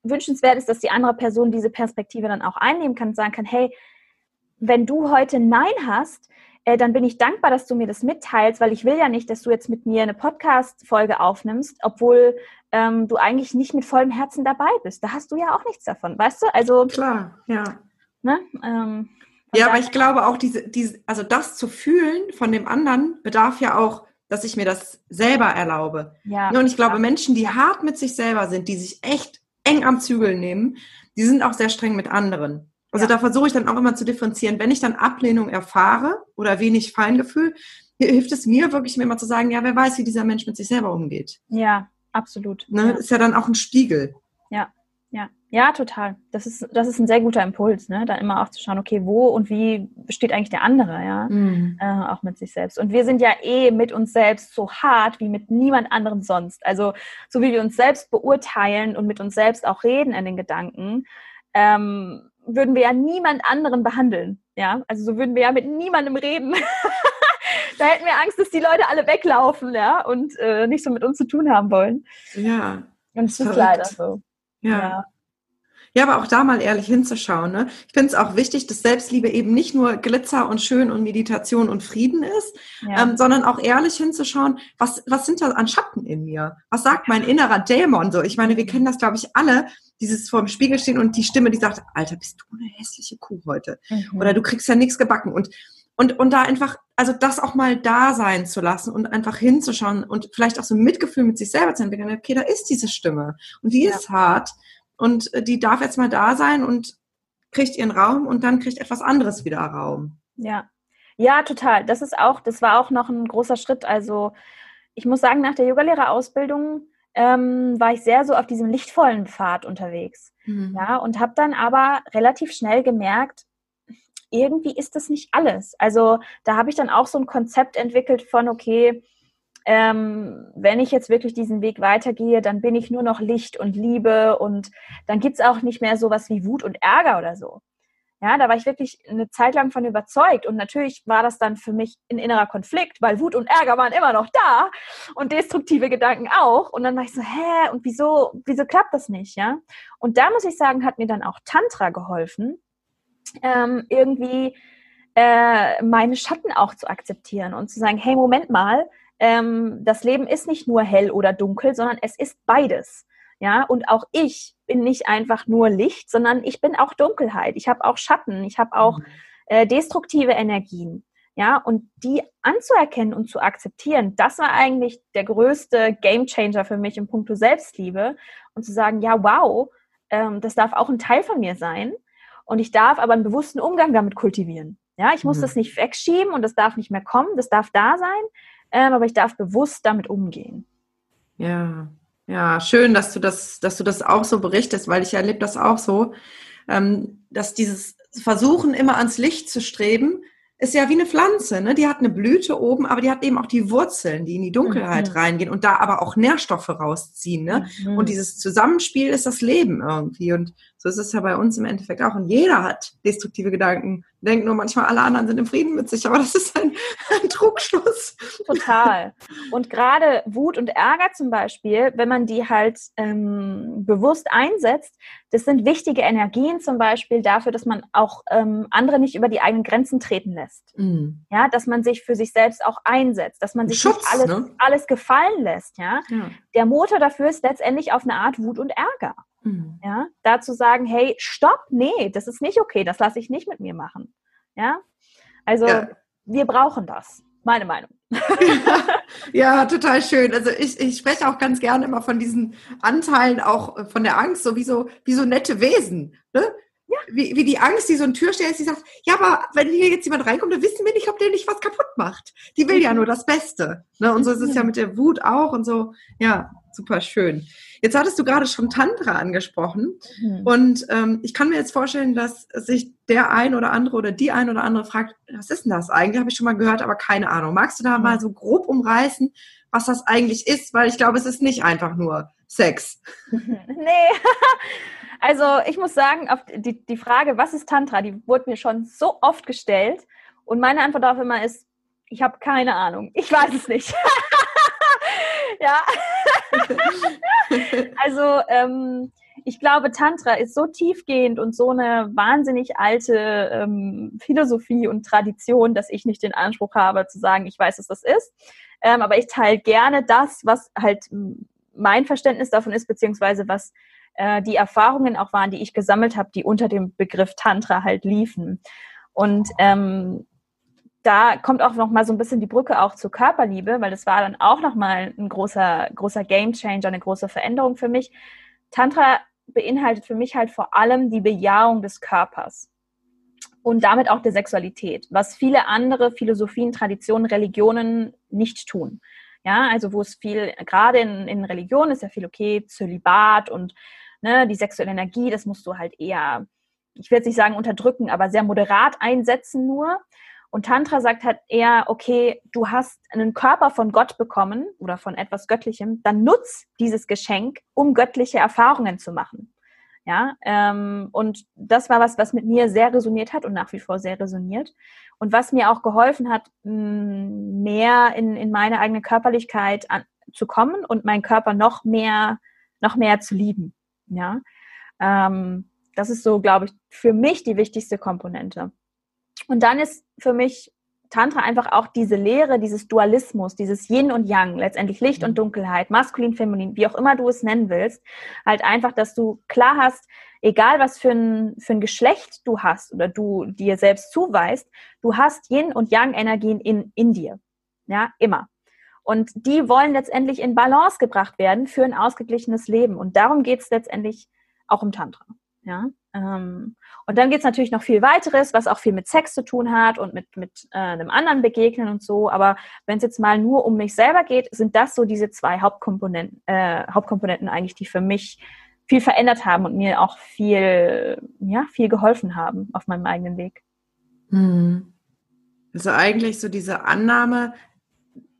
wünschenswert ist, dass die andere Person diese Perspektive dann auch einnehmen kann und sagen kann, hey, wenn du heute Nein hast, äh, dann bin ich dankbar, dass du mir das mitteilst, weil ich will ja nicht, dass du jetzt mit mir eine Podcast-Folge aufnimmst, obwohl ähm, du eigentlich nicht mit vollem Herzen dabei bist. Da hast du ja auch nichts davon, weißt du? Also klar, ja. Ne? Ähm, ja, aber ich glaube auch, diese, diese, also das zu fühlen von dem anderen bedarf ja auch, dass ich mir das selber erlaube. Ja, ne, Und ich glaube, ja. Menschen, die hart mit sich selber sind, die sich echt eng am Zügel nehmen, die sind auch sehr streng mit anderen. Also ja. da versuche ich dann auch immer zu differenzieren. Wenn ich dann Ablehnung erfahre oder wenig Feingefühl, hilft es mir wirklich mir immer zu sagen, ja, wer weiß, wie dieser Mensch mit sich selber umgeht. Ja, absolut. Ne? Ja. Ist ja dann auch ein Spiegel. Ja, ja. Ja, total. Das ist, das ist ein sehr guter Impuls, ne? Dann immer auch zu schauen, okay, wo und wie besteht eigentlich der andere, ja? Mhm. Äh, auch mit sich selbst. Und wir sind ja eh mit uns selbst so hart wie mit niemand anderem sonst. Also, so wie wir uns selbst beurteilen und mit uns selbst auch reden in den Gedanken, ähm, würden wir ja niemand anderen behandeln. Ja, also so würden wir ja mit niemandem reden. da hätten wir Angst, dass die Leute alle weglaufen, ja, und äh, nicht so mit uns zu tun haben wollen. Ja. Und es ist leider so. Ja. ja. Ja, aber auch da mal ehrlich hinzuschauen. Ne? Ich finde es auch wichtig, dass Selbstliebe eben nicht nur Glitzer und Schön und Meditation und Frieden ist, ja. ähm, sondern auch ehrlich hinzuschauen, was, was sind da an Schatten in mir? Was sagt mein innerer Dämon so? Ich meine, wir kennen das, glaube ich, alle, dieses vor dem Spiegel stehen und die Stimme, die sagt, Alter, bist du eine hässliche Kuh heute? Mhm. Oder du kriegst ja nichts gebacken. Und, und, und da einfach, also das auch mal da sein zu lassen und einfach hinzuschauen und vielleicht auch so ein Mitgefühl mit sich selber zu entwickeln. Okay, da ist diese Stimme und die ja. ist hart und äh, die darf jetzt mal da sein und kriegt ihren Raum und dann kriegt etwas anderes wieder Raum. Ja. Ja, total. Das ist auch, das war auch noch ein großer Schritt. Also ich muss sagen, nach der Yogalehrerausbildung ähm, war ich sehr so auf diesem lichtvollen Pfad unterwegs. Mhm. Ja, und habe dann aber relativ schnell gemerkt, irgendwie ist das nicht alles. Also da habe ich dann auch so ein Konzept entwickelt von, okay, ähm, wenn ich jetzt wirklich diesen Weg weitergehe, dann bin ich nur noch Licht und Liebe und dann gibt es auch nicht mehr sowas wie Wut und Ärger oder so. Ja, da war ich wirklich eine Zeit lang von überzeugt. Und natürlich war das dann für mich ein innerer Konflikt, weil Wut und Ärger waren immer noch da und destruktive Gedanken auch. Und dann war ich so, hä, und wieso, wieso klappt das nicht, ja? Und da muss ich sagen, hat mir dann auch Tantra geholfen, ähm, irgendwie äh, meine Schatten auch zu akzeptieren und zu sagen, hey, Moment mal, ähm, das Leben ist nicht nur hell oder dunkel, sondern es ist beides. Ja, und auch ich bin nicht einfach nur Licht, sondern ich bin auch Dunkelheit. Ich habe auch Schatten, ich habe auch mhm. äh, destruktive Energien. Ja, und die anzuerkennen und zu akzeptieren, das war eigentlich der größte Gamechanger für mich im Punkto Selbstliebe und zu sagen, ja, wow, ähm, das darf auch ein Teil von mir sein und ich darf aber einen bewussten Umgang damit kultivieren. Ja, ich muss mhm. das nicht wegschieben und das darf nicht mehr kommen, das darf da sein, ähm, aber ich darf bewusst damit umgehen. Ja, ja, schön, dass du das, dass du das auch so berichtest, weil ich erlebe das auch so, ähm, dass dieses Versuchen, immer ans Licht zu streben, ist ja wie eine Pflanze, ne? Die hat eine Blüte oben, aber die hat eben auch die Wurzeln, die in die Dunkelheit mhm. reingehen und da aber auch Nährstoffe rausziehen, ne? Mhm. Und dieses Zusammenspiel ist das Leben irgendwie. Und so ist es ja bei uns im Endeffekt auch. Und jeder hat destruktive Gedanken denkt nur manchmal, alle anderen sind im Frieden mit sich, aber das ist ein, ein Trugschluss. Total. Und gerade Wut und Ärger zum Beispiel, wenn man die halt ähm, bewusst einsetzt, das sind wichtige Energien zum Beispiel dafür, dass man auch ähm, andere nicht über die eigenen Grenzen treten lässt. Mhm. Ja, dass man sich für sich selbst auch einsetzt, dass man sich Schutz, nicht alles, ne? alles gefallen lässt. Ja? ja? Der Motor dafür ist letztendlich auf eine Art Wut und Ärger. Mhm. Ja, da zu sagen, hey, stopp, nee, das ist nicht okay, das lasse ich nicht mit mir machen. Ja, also ja. wir brauchen das, meine Meinung. Ja, ja, total schön. Also ich, ich spreche auch ganz gerne immer von diesen Anteilen, auch von der Angst, so wie so, wie so nette Wesen. Ne? Ja. Wie, wie die Angst, die so ein Türsteher ist, die sagt, ja, aber wenn hier jetzt jemand reinkommt, dann wissen wir nicht, ob der nicht was kaputt macht. Die will mhm. ja nur das Beste. Ne? Und so ist es ja mhm. mit der Wut auch und so. Ja, super schön. Jetzt hattest du gerade schon Tantra angesprochen mhm. und ähm, ich kann mir jetzt vorstellen, dass sich der ein oder andere oder die ein oder andere fragt, was ist denn das eigentlich? Habe ich schon mal gehört, aber keine Ahnung. Magst du da mhm. mal so grob umreißen, was das eigentlich ist? Weil ich glaube, es ist nicht einfach nur Sex. nee. Also ich muss sagen, die, die Frage, was ist Tantra, die wurde mir schon so oft gestellt. Und meine Antwort darauf immer ist, ich habe keine Ahnung. Ich weiß es nicht. ja. also ähm, ich glaube, Tantra ist so tiefgehend und so eine wahnsinnig alte ähm, Philosophie und Tradition, dass ich nicht den Anspruch habe zu sagen, ich weiß, was das ist. Ähm, aber ich teile gerne das, was halt mein Verständnis davon ist, beziehungsweise was äh, die Erfahrungen auch waren, die ich gesammelt habe, die unter dem Begriff Tantra halt liefen. Und ähm, da kommt auch noch mal so ein bisschen die Brücke auch zur Körperliebe, weil das war dann auch noch mal ein großer großer Game Changer, eine große Veränderung für mich. Tantra beinhaltet für mich halt vor allem die Bejahung des Körpers und damit auch der Sexualität, was viele andere Philosophien, Traditionen, Religionen nicht tun. Ja, also wo es viel, gerade in, in Religionen ist ja viel okay, Zölibat und ne, die sexuelle Energie, das musst du halt eher, ich will jetzt nicht sagen unterdrücken, aber sehr moderat einsetzen nur. Und Tantra sagt halt eher, okay, du hast einen Körper von Gott bekommen oder von etwas Göttlichem, dann nutz dieses Geschenk, um göttliche Erfahrungen zu machen. Ja, ähm, und das war was, was mit mir sehr resoniert hat und nach wie vor sehr resoniert. Und was mir auch geholfen hat, mehr in, in meine eigene Körperlichkeit an, zu kommen und meinen Körper noch mehr, noch mehr zu lieben. Ja, ähm, Das ist so, glaube ich, für mich die wichtigste Komponente. Und dann ist für mich Tantra einfach auch diese Lehre, dieses Dualismus, dieses Yin und Yang, letztendlich Licht und mhm. Dunkelheit, maskulin, feminin, wie auch immer du es nennen willst, halt einfach, dass du klar hast, egal was für ein, für ein Geschlecht du hast oder du dir selbst zuweist, du hast Yin und Yang Energien in, in dir. Ja, immer. Und die wollen letztendlich in Balance gebracht werden für ein ausgeglichenes Leben. Und darum geht es letztendlich auch im Tantra. Ja. Ähm, und dann geht es natürlich noch viel weiteres, was auch viel mit Sex zu tun hat und mit, mit äh, einem anderen Begegnen und so. Aber wenn es jetzt mal nur um mich selber geht, sind das so diese zwei Hauptkomponenten, äh, Hauptkomponenten eigentlich, die für mich viel verändert haben und mir auch viel, ja, viel geholfen haben auf meinem eigenen Weg. Hm. Also eigentlich so diese Annahme,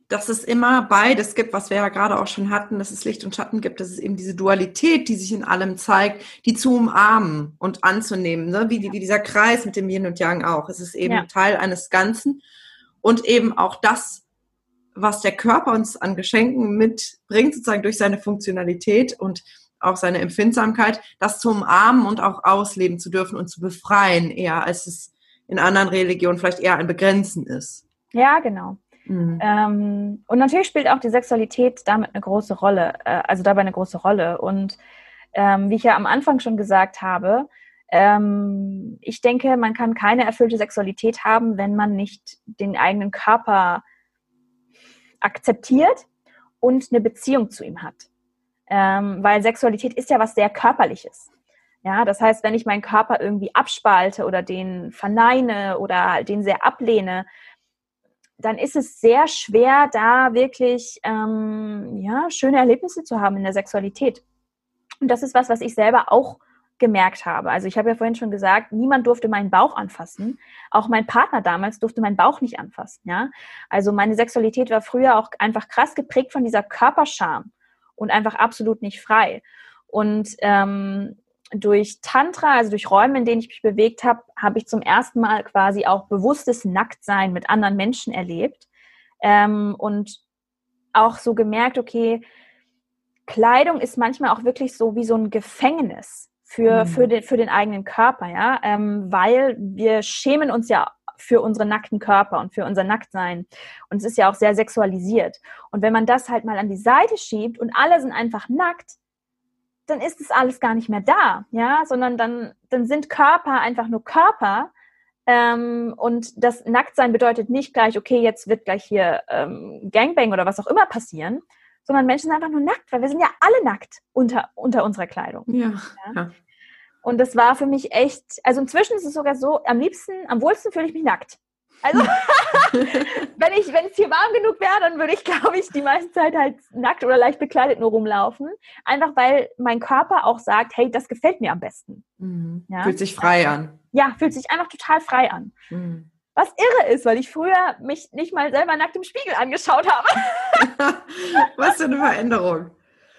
dass es immer beides gibt, was wir ja gerade auch schon hatten, dass es Licht und Schatten gibt, dass es eben diese Dualität, die sich in allem zeigt, die zu umarmen und anzunehmen, ne? wie, wie dieser Kreis mit dem Yin und Yang auch. Es ist eben ja. Teil eines Ganzen und eben auch das, was der Körper uns an Geschenken mitbringt, sozusagen durch seine Funktionalität und auch seine Empfindsamkeit, das zu umarmen und auch ausleben zu dürfen und zu befreien, eher als es in anderen Religionen vielleicht eher ein Begrenzen ist. Ja, genau. Mhm. Ähm, und natürlich spielt auch die Sexualität damit eine große Rolle, äh, also dabei eine große Rolle. Und ähm, wie ich ja am Anfang schon gesagt habe, ähm, ich denke, man kann keine erfüllte Sexualität haben, wenn man nicht den eigenen Körper akzeptiert und eine Beziehung zu ihm hat. Ähm, weil Sexualität ist ja was sehr Körperliches. Ja, das heißt, wenn ich meinen Körper irgendwie abspalte oder den verneine oder den sehr ablehne, dann ist es sehr schwer, da wirklich ähm, ja, schöne Erlebnisse zu haben in der Sexualität. Und das ist was, was ich selber auch gemerkt habe. Also ich habe ja vorhin schon gesagt, niemand durfte meinen Bauch anfassen. Auch mein Partner damals durfte meinen Bauch nicht anfassen. Ja, also meine Sexualität war früher auch einfach krass geprägt von dieser Körperscham und einfach absolut nicht frei. Und ähm, durch Tantra, also durch Räume, in denen ich mich bewegt habe, habe ich zum ersten Mal quasi auch bewusstes Nacktsein mit anderen Menschen erlebt ähm, und auch so gemerkt, okay, Kleidung ist manchmal auch wirklich so wie so ein Gefängnis für, mhm. für, den, für den eigenen Körper, ja, ähm, weil wir schämen uns ja für unsere nackten Körper und für unser Nacktsein. Und es ist ja auch sehr sexualisiert. Und wenn man das halt mal an die Seite schiebt und alle sind einfach nackt, dann ist es alles gar nicht mehr da, ja, sondern dann, dann sind Körper einfach nur Körper. Ähm, und das Nacktsein bedeutet nicht gleich, okay, jetzt wird gleich hier ähm, Gangbang oder was auch immer passieren, sondern Menschen sind einfach nur nackt, weil wir sind ja alle nackt unter, unter unserer Kleidung. Ja, ja. Und das war für mich echt, also inzwischen ist es sogar so, am liebsten, am wohlsten fühle ich mich nackt. Also, wenn, ich, wenn es hier warm genug wäre, dann würde ich, glaube ich, die meiste Zeit halt nackt oder leicht bekleidet nur rumlaufen. Einfach weil mein Körper auch sagt, hey, das gefällt mir am besten. Mhm. Ja? Fühlt sich frei an. Ja, fühlt sich einfach total frei an. Mhm. Was irre ist, weil ich früher mich nicht mal selber nackt im Spiegel angeschaut habe. Was für eine Veränderung.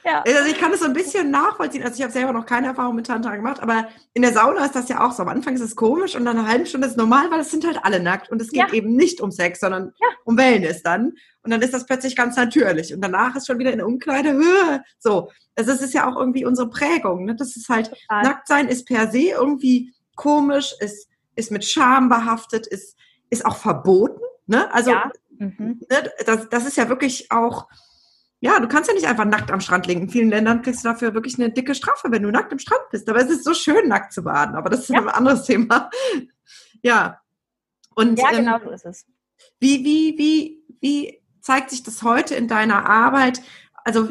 Ja. Also ich kann das so ein bisschen nachvollziehen. Also ich habe selber noch keine Erfahrung mit Tantra gemacht, aber in der Sauna ist das ja auch so. Am Anfang ist es komisch und nach einer halben Stunde ist es normal, weil es sind halt alle nackt und es geht ja. eben nicht um Sex, sondern ja. um Wellness dann. Und dann ist das plötzlich ganz natürlich. Und danach ist schon wieder in der Umkleide, so. Also es ist ja auch irgendwie unsere Prägung. Ne? Das ist halt, Total. Nacktsein ist per se irgendwie komisch, ist, ist mit Scham behaftet, ist, ist auch verboten. Ne? Also ja. mhm. ne? das, das ist ja wirklich auch ja, du kannst ja nicht einfach nackt am Strand liegen. In vielen Ländern kriegst du dafür wirklich eine dicke Strafe, wenn du nackt am Strand bist. Aber es ist so schön, nackt zu baden. Aber das ist ja. ein anderes Thema. Ja. Und, ja, genau ähm, so ist es. Wie, wie, wie, wie zeigt sich das heute in deiner Arbeit? Also,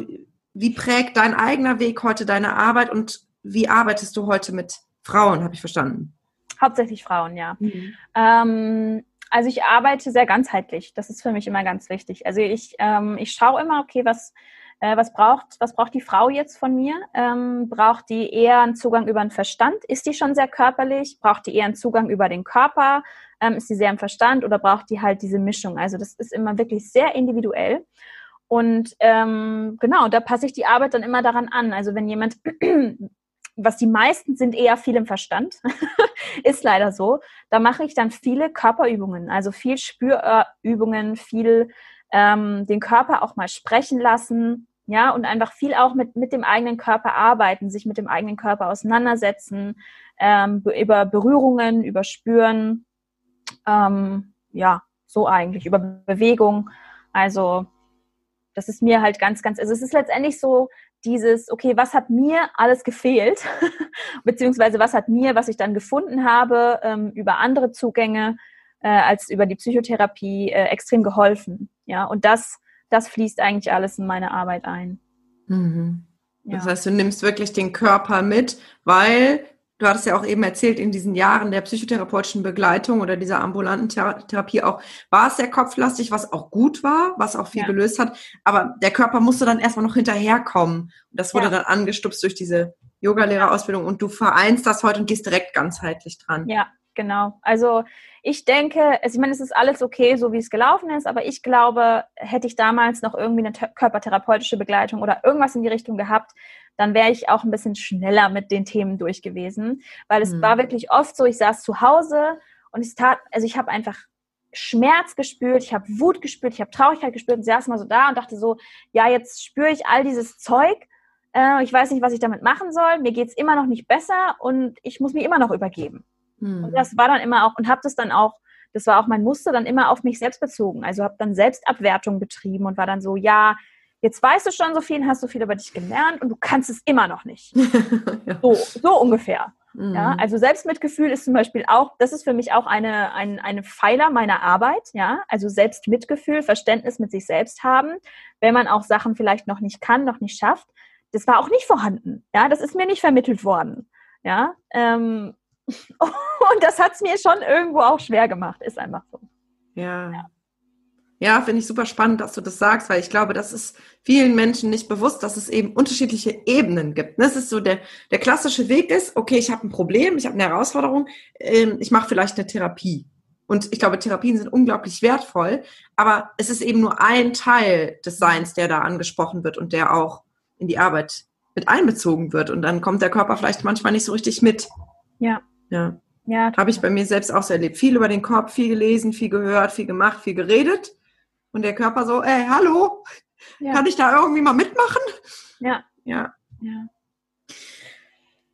wie prägt dein eigener Weg heute deine Arbeit und wie arbeitest du heute mit Frauen, habe ich verstanden? Hauptsächlich Frauen, ja. Mhm. Ähm, also ich arbeite sehr ganzheitlich. Das ist für mich immer ganz wichtig. Also ich, ähm, ich schaue immer, okay, was, äh, was, braucht, was braucht die Frau jetzt von mir? Ähm, braucht die eher einen Zugang über den Verstand? Ist die schon sehr körperlich? Braucht die eher einen Zugang über den Körper? Ähm, ist sie sehr im Verstand oder braucht die halt diese Mischung? Also das ist immer wirklich sehr individuell. Und ähm, genau, da passe ich die Arbeit dann immer daran an. Also wenn jemand was die meisten sind eher viel im Verstand, ist leider so. Da mache ich dann viele Körperübungen, also viel Spürübungen, viel ähm, den Körper auch mal sprechen lassen, ja, und einfach viel auch mit, mit dem eigenen Körper arbeiten, sich mit dem eigenen Körper auseinandersetzen, ähm, über Berührungen, über Spüren, ähm, ja, so eigentlich, über Bewegung. Also das ist mir halt ganz, ganz, also es ist letztendlich so dieses, okay, was hat mir alles gefehlt, beziehungsweise was hat mir, was ich dann gefunden habe, ähm, über andere Zugänge äh, als über die Psychotherapie äh, extrem geholfen. Ja, und das, das fließt eigentlich alles in meine Arbeit ein. Mhm. Ja. Das heißt, du nimmst wirklich den Körper mit, weil du hattest ja auch eben erzählt, in diesen Jahren der psychotherapeutischen Begleitung oder dieser ambulanten Therapie auch, war es sehr kopflastig, was auch gut war, was auch viel ja. gelöst hat. Aber der Körper musste dann erstmal noch hinterherkommen. Und das wurde ja. dann angestupst durch diese Yogalehrerausbildung und du vereinst das heute und gehst direkt ganzheitlich dran. Ja, genau. Also ich denke, ich meine, es ist alles okay, so wie es gelaufen ist, aber ich glaube, hätte ich damals noch irgendwie eine körpertherapeutische Begleitung oder irgendwas in die Richtung gehabt, dann wäre ich auch ein bisschen schneller mit den Themen durch gewesen. Weil es mhm. war wirklich oft so, ich saß zu Hause und es tat, also ich habe einfach Schmerz gespürt, ich habe Wut gespürt, ich habe Traurigkeit gespürt und saß mal so da und dachte so, ja, jetzt spüre ich all dieses Zeug. Äh, ich weiß nicht, was ich damit machen soll. Mir geht es immer noch nicht besser und ich muss mich immer noch übergeben. Mhm. Und das war dann immer auch, und habe das dann auch, das war auch mein Muster, dann immer auf mich selbst bezogen. Also habe dann Selbstabwertung betrieben und war dann so, ja, jetzt weißt du schon so viel, hast so viel über dich gelernt und du kannst es immer noch nicht. ja. so, so ungefähr. Mhm. Ja, also Selbstmitgefühl ist zum Beispiel auch, das ist für mich auch eine, ein, eine Pfeiler meiner Arbeit, ja, also Selbstmitgefühl, Verständnis mit sich selbst haben, wenn man auch Sachen vielleicht noch nicht kann, noch nicht schafft. Das war auch nicht vorhanden, ja, das ist mir nicht vermittelt worden, ja, ähm, und das hat es mir schon irgendwo auch schwer gemacht, ist einfach so. ja. ja. Ja, finde ich super spannend, dass du das sagst, weil ich glaube, das ist vielen Menschen nicht bewusst, dass es eben unterschiedliche Ebenen gibt. Das ist so der, der klassische Weg ist, okay, ich habe ein Problem, ich habe eine Herausforderung, ähm, ich mache vielleicht eine Therapie. Und ich glaube, Therapien sind unglaublich wertvoll, aber es ist eben nur ein Teil des Seins, der da angesprochen wird und der auch in die Arbeit mit einbezogen wird. Und dann kommt der Körper vielleicht manchmal nicht so richtig mit. Ja. Ja. Ja, habe ich bei mir selbst auch so erlebt. Viel über den Kopf, viel gelesen, viel gehört, viel gemacht, viel geredet und der Körper so, ey, hallo, ja. kann ich da irgendwie mal mitmachen? Ja. Ja. ja.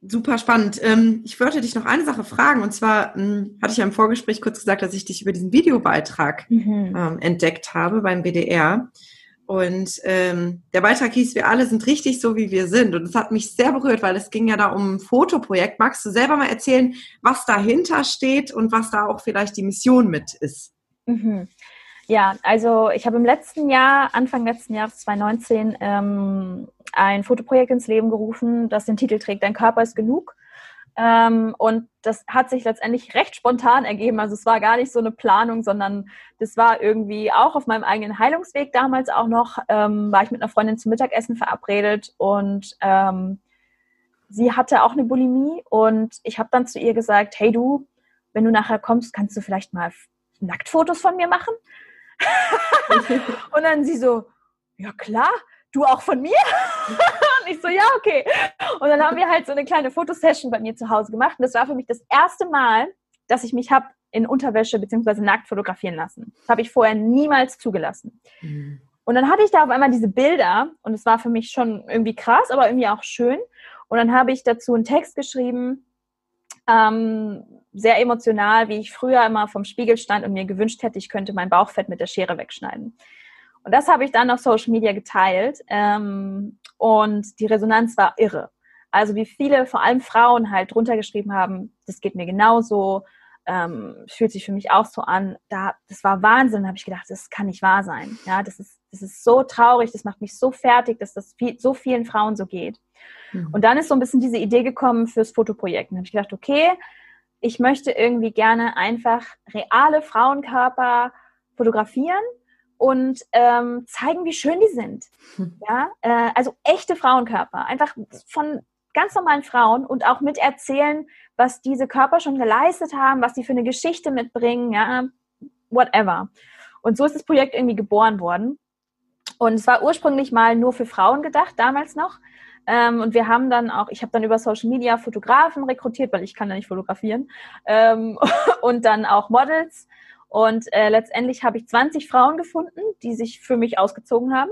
Super spannend. Ähm, ich wollte dich noch eine Sache fragen. Und zwar hm, hatte ich ja im Vorgespräch kurz gesagt, dass ich dich über diesen Videobeitrag mhm. ähm, entdeckt habe beim BDR. Und ähm, der Beitrag hieß, wir alle sind richtig so, wie wir sind. Und es hat mich sehr berührt, weil es ging ja da um ein Fotoprojekt. Magst du selber mal erzählen, was dahinter steht und was da auch vielleicht die Mission mit ist? Mhm. Ja, also ich habe im letzten Jahr, Anfang letzten Jahres 2019, ähm, ein Fotoprojekt ins Leben gerufen, das den Titel trägt, Dein Körper ist genug. Ähm, und das hat sich letztendlich recht spontan ergeben. Also es war gar nicht so eine Planung, sondern das war irgendwie auch auf meinem eigenen Heilungsweg damals auch noch, ähm, war ich mit einer Freundin zum Mittagessen verabredet und ähm, sie hatte auch eine Bulimie und ich habe dann zu ihr gesagt, hey du, wenn du nachher kommst, kannst du vielleicht mal Nacktfotos von mir machen? und dann sie so, ja klar, du auch von mir? und ich so, ja, okay. Und dann haben wir halt so eine kleine Fotosession bei mir zu Hause gemacht. Und das war für mich das erste Mal, dass ich mich habe in Unterwäsche bzw. nackt fotografieren lassen. Das habe ich vorher niemals zugelassen. Mhm. Und dann hatte ich da auf einmal diese Bilder und es war für mich schon irgendwie krass, aber irgendwie auch schön. Und dann habe ich dazu einen Text geschrieben, ähm, sehr emotional, wie ich früher immer vom Spiegel stand und mir gewünscht hätte, ich könnte mein Bauchfett mit der Schere wegschneiden. Und das habe ich dann auf Social Media geteilt ähm, und die Resonanz war irre. Also wie viele, vor allem Frauen halt drunter geschrieben haben, das geht mir genauso, ähm, fühlt sich für mich auch so an. Da, das war Wahnsinn, habe ich gedacht, das kann nicht wahr sein. Ja, das ist, das ist so traurig, das macht mich so fertig, dass das viel, so vielen Frauen so geht. Mhm. Und dann ist so ein bisschen diese Idee gekommen fürs Fotoprojekt. Und habe ich gedacht, okay, ich möchte irgendwie gerne einfach reale Frauenkörper fotografieren und ähm, zeigen, wie schön die sind. Hm. Ja, äh, also echte Frauenkörper, einfach von ganz normalen Frauen und auch mit erzählen, was diese Körper schon geleistet haben, was sie für eine Geschichte mitbringen, ja, whatever. Und so ist das Projekt irgendwie geboren worden. Und es war ursprünglich mal nur für Frauen gedacht, damals noch. Ähm, und wir haben dann auch, ich habe dann über Social Media Fotografen rekrutiert, weil ich kann ja nicht fotografieren. Ähm, und dann auch Models. Und äh, letztendlich habe ich 20 Frauen gefunden, die sich für mich ausgezogen haben.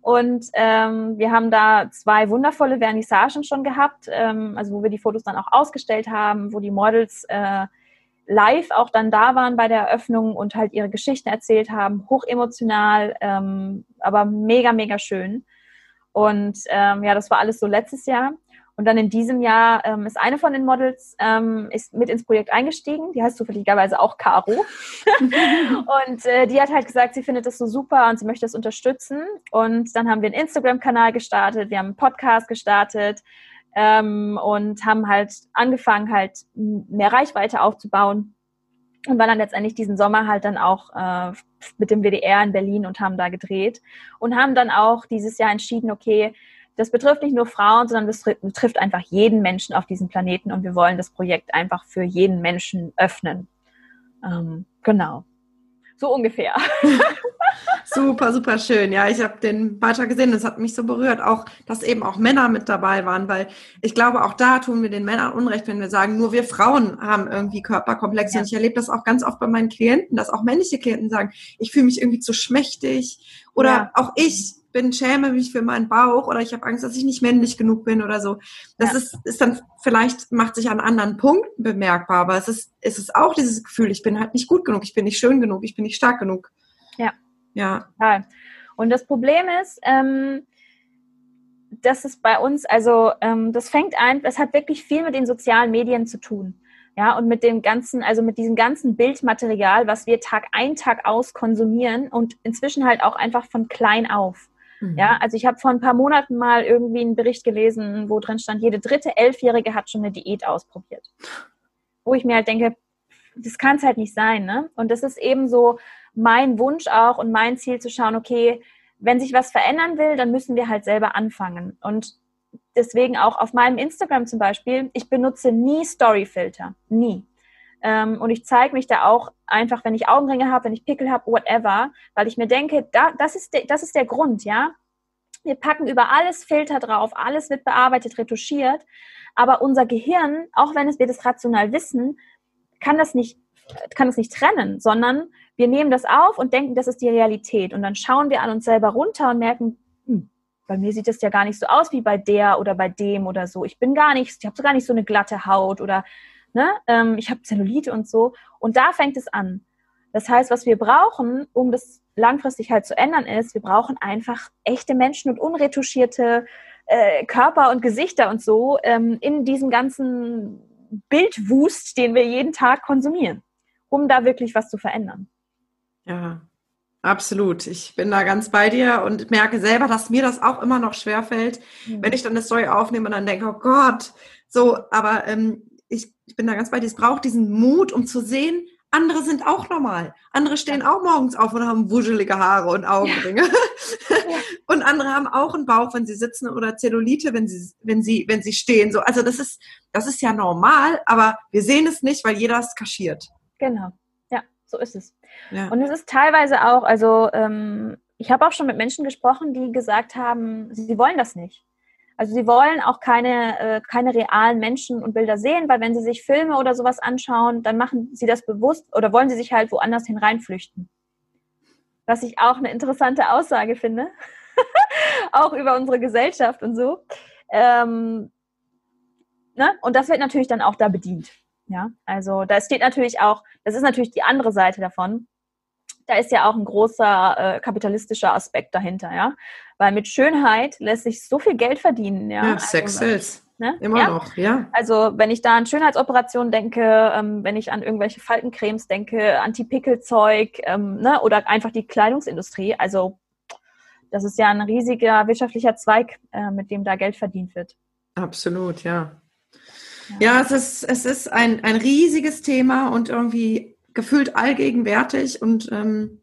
Und ähm, wir haben da zwei wundervolle Vernissagen schon gehabt, ähm, also wo wir die Fotos dann auch ausgestellt haben, wo die Models äh, live auch dann da waren bei der Eröffnung und halt ihre Geschichten erzählt haben. Hochemotional, ähm, aber mega, mega schön. Und ähm, ja, das war alles so letztes Jahr. Und dann in diesem Jahr ähm, ist eine von den Models ähm, ist mit ins Projekt eingestiegen. Die heißt zufälligerweise auch Caro. und äh, die hat halt gesagt, sie findet das so super und sie möchte das unterstützen. Und dann haben wir einen Instagram-Kanal gestartet, wir haben einen Podcast gestartet ähm, und haben halt angefangen, halt mehr Reichweite aufzubauen. Und waren dann letztendlich diesen Sommer halt dann auch äh, mit dem WDR in Berlin und haben da gedreht. Und haben dann auch dieses Jahr entschieden, okay, das betrifft nicht nur Frauen, sondern das betrifft einfach jeden Menschen auf diesem Planeten und wir wollen das Projekt einfach für jeden Menschen öffnen. Ähm, genau. So ungefähr. super, super schön. Ja, ich habe den Beitrag gesehen. Es hat mich so berührt, auch, dass eben auch Männer mit dabei waren, weil ich glaube, auch da tun wir den Männern Unrecht, wenn wir sagen, nur wir Frauen haben irgendwie Körperkomplexe. Ja. Und ich erlebe das auch ganz oft bei meinen Klienten, dass auch männliche Klienten sagen, ich fühle mich irgendwie zu schmächtig oder ja. auch ich bin, schäme mich für meinen Bauch oder ich habe Angst, dass ich nicht männlich genug bin oder so. Das ja. ist, ist dann vielleicht, macht sich an anderen Punkten bemerkbar, aber es ist, es ist auch dieses Gefühl, ich bin halt nicht gut genug, ich bin nicht schön genug, ich bin nicht stark genug. Ja. Ja. ja. Und das Problem ist, ähm, dass es bei uns, also ähm, das fängt ein, es hat wirklich viel mit den sozialen Medien zu tun. Ja, und mit dem ganzen, also mit diesem ganzen Bildmaterial, was wir Tag ein, Tag aus konsumieren und inzwischen halt auch einfach von klein auf. Mhm. Ja, also ich habe vor ein paar Monaten mal irgendwie einen Bericht gelesen, wo drin stand, jede dritte Elfjährige hat schon eine Diät ausprobiert. Wo ich mir halt denke, das kann es halt nicht sein, ne? Und das ist eben so mein Wunsch auch und mein Ziel zu schauen, okay, wenn sich was verändern will, dann müssen wir halt selber anfangen. Und deswegen auch auf meinem Instagram zum Beispiel, ich benutze nie Storyfilter. Nie. Ähm, und ich zeige mich da auch einfach, wenn ich Augenringe habe, wenn ich Pickel habe, whatever, weil ich mir denke, da, das, ist de, das ist der Grund, ja. Wir packen über alles Filter drauf, alles wird bearbeitet, retuschiert, aber unser Gehirn, auch wenn es wir das rational wissen, kann das nicht, kann das nicht trennen, sondern wir nehmen das auf und denken, das ist die Realität. Und dann schauen wir an uns selber runter und merken, hm, bei mir sieht das ja gar nicht so aus wie bei der oder bei dem oder so. Ich bin gar nicht, ich habe so gar nicht so eine glatte Haut oder ne, ähm, ich habe Zellulite und so. Und da fängt es an. Das heißt, was wir brauchen, um das langfristig halt zu ändern, ist, wir brauchen einfach echte Menschen und unretuschierte äh, Körper und Gesichter und so ähm, in diesem ganzen Bildwust, den wir jeden Tag konsumieren, um da wirklich was zu verändern. Ja, absolut. Ich bin da ganz bei dir und merke selber, dass mir das auch immer noch schwerfällt, mhm. wenn ich dann eine Story aufnehme und dann denke, oh Gott, so, aber ähm, ich, ich bin da ganz bei dir, es braucht diesen Mut, um zu sehen, andere sind auch normal. Andere stehen auch morgens auf und haben wuschelige Haare und Augenringe. Ja. und andere haben auch einen Bauch, wenn sie sitzen oder Zellulite, wenn sie, wenn sie, wenn sie stehen. So, also das ist, das ist ja normal, aber wir sehen es nicht, weil jeder es kaschiert. Genau. Ja, so ist es. Ja. Und es ist teilweise auch, also ähm, ich habe auch schon mit Menschen gesprochen, die gesagt haben, sie wollen das nicht. Also sie wollen auch keine, äh, keine realen Menschen und Bilder sehen, weil wenn sie sich Filme oder sowas anschauen, dann machen sie das bewusst oder wollen sie sich halt woanders hin reinflüchten. Was ich auch eine interessante Aussage finde, auch über unsere Gesellschaft und so. Ähm, ne? Und das wird natürlich dann auch da bedient. Ja, also da steht natürlich auch, das ist natürlich die andere Seite davon. Da ist ja auch ein großer äh, kapitalistischer Aspekt dahinter, ja. Weil mit Schönheit lässt sich so viel Geld verdienen. Ja, ja Sex sells. Ne? Immer ja? noch, ja. Also wenn ich da an Schönheitsoperationen denke, ähm, wenn ich an irgendwelche Faltencremes denke, Anti-Pickel-Zeug ähm, ne? oder einfach die Kleidungsindustrie, also das ist ja ein riesiger wirtschaftlicher Zweig, äh, mit dem da Geld verdient wird. Absolut, ja. Ja, ja es ist, es ist ein, ein riesiges Thema und irgendwie gefühlt allgegenwärtig und ähm,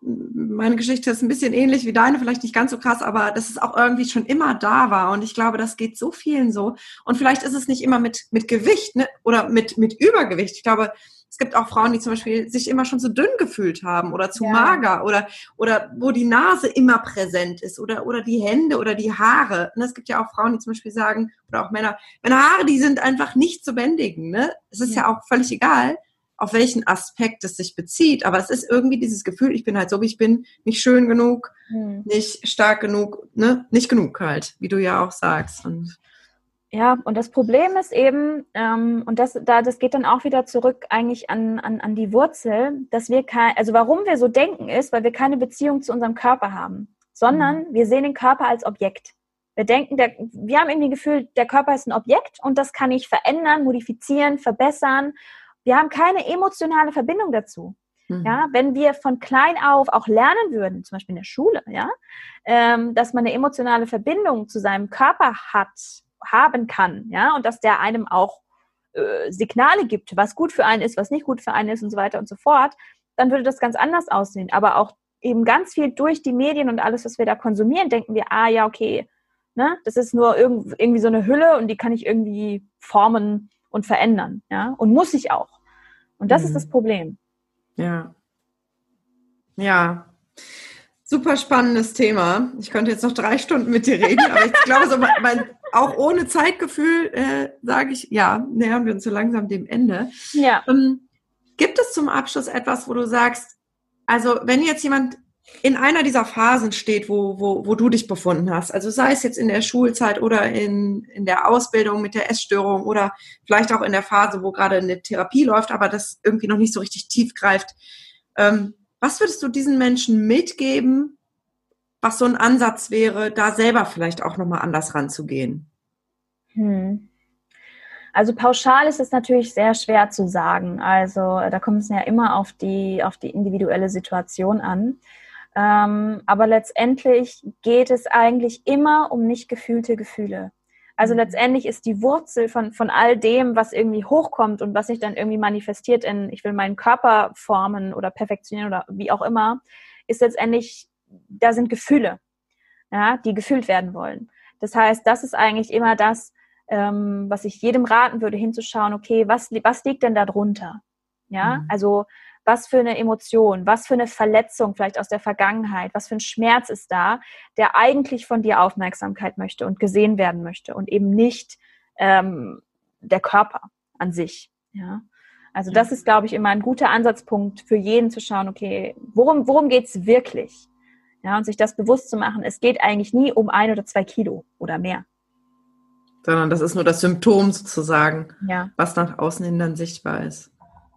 meine Geschichte ist ein bisschen ähnlich wie deine, vielleicht nicht ganz so krass, aber dass es auch irgendwie schon immer da war. Und ich glaube, das geht so vielen so. Und vielleicht ist es nicht immer mit, mit Gewicht ne? oder mit, mit Übergewicht. Ich glaube, es gibt auch Frauen, die zum Beispiel sich immer schon zu dünn gefühlt haben oder zu ja. mager oder, oder wo die Nase immer präsent ist oder, oder die Hände oder die Haare. Und es gibt ja auch Frauen, die zum Beispiel sagen, oder auch Männer, meine Haare, die sind einfach nicht zu bändigen. Ne? Es ist ja, ja auch völlig egal. Auf welchen Aspekt es sich bezieht, aber es ist irgendwie dieses Gefühl, ich bin halt so, wie ich bin, nicht schön genug, hm. nicht stark genug, ne, nicht genug halt, wie du ja auch sagst. Und ja, und das Problem ist eben, ähm, und das, da, das geht dann auch wieder zurück eigentlich an, an, an die Wurzel, dass wir kein, also warum wir so denken ist, weil wir keine Beziehung zu unserem Körper haben, sondern mhm. wir sehen den Körper als Objekt. Wir denken, der, wir haben irgendwie Gefühl, der Körper ist ein Objekt und das kann ich verändern, modifizieren, verbessern. Wir haben keine emotionale Verbindung dazu. Mhm. Ja, wenn wir von klein auf auch lernen würden, zum Beispiel in der Schule, ja, ähm, dass man eine emotionale Verbindung zu seinem Körper hat, haben kann, ja, und dass der einem auch äh, Signale gibt, was gut für einen ist, was nicht gut für einen ist und so weiter und so fort, dann würde das ganz anders aussehen. Aber auch eben ganz viel durch die Medien und alles, was wir da konsumieren, denken wir, ah ja, okay, ne, das ist nur irgendwie so eine Hülle und die kann ich irgendwie formen und verändern, ja, und muss ich auch. Und das mhm. ist das Problem. Ja. Ja. Super spannendes Thema. Ich könnte jetzt noch drei Stunden mit dir reden, aber ich glaube, so mein, auch ohne Zeitgefühl äh, sage ich, ja, nähern wir uns so langsam dem Ende. Ja. Ähm, gibt es zum Abschluss etwas, wo du sagst, also wenn jetzt jemand in einer dieser Phasen steht, wo, wo, wo du dich befunden hast, also sei es jetzt in der Schulzeit oder in, in der Ausbildung mit der Essstörung oder vielleicht auch in der Phase, wo gerade eine Therapie läuft, aber das irgendwie noch nicht so richtig tief greift, ähm, was würdest du diesen Menschen mitgeben, was so ein Ansatz wäre, da selber vielleicht auch nochmal anders ranzugehen? Hm. Also pauschal ist es natürlich sehr schwer zu sagen. Also da kommt es ja immer auf die, auf die individuelle Situation an. Ähm, aber letztendlich geht es eigentlich immer um nicht gefühlte Gefühle. Also mhm. letztendlich ist die Wurzel von, von all dem, was irgendwie hochkommt und was sich dann irgendwie manifestiert in, ich will meinen Körper formen oder perfektionieren oder wie auch immer, ist letztendlich, da sind Gefühle, ja, die gefühlt werden wollen. Das heißt, das ist eigentlich immer das, ähm, was ich jedem raten würde, hinzuschauen, okay, was, was liegt denn da drunter? Ja, mhm. also was für eine Emotion, was für eine Verletzung vielleicht aus der Vergangenheit, was für ein Schmerz ist da, der eigentlich von dir Aufmerksamkeit möchte und gesehen werden möchte und eben nicht ähm, der Körper an sich. Ja. Also das ist, glaube ich, immer ein guter Ansatzpunkt für jeden zu schauen, okay, worum, worum geht es wirklich? Ja, und sich das bewusst zu machen, es geht eigentlich nie um ein oder zwei Kilo oder mehr. Sondern das ist nur das Symptom sozusagen, ja. was nach außen hin dann sichtbar ist.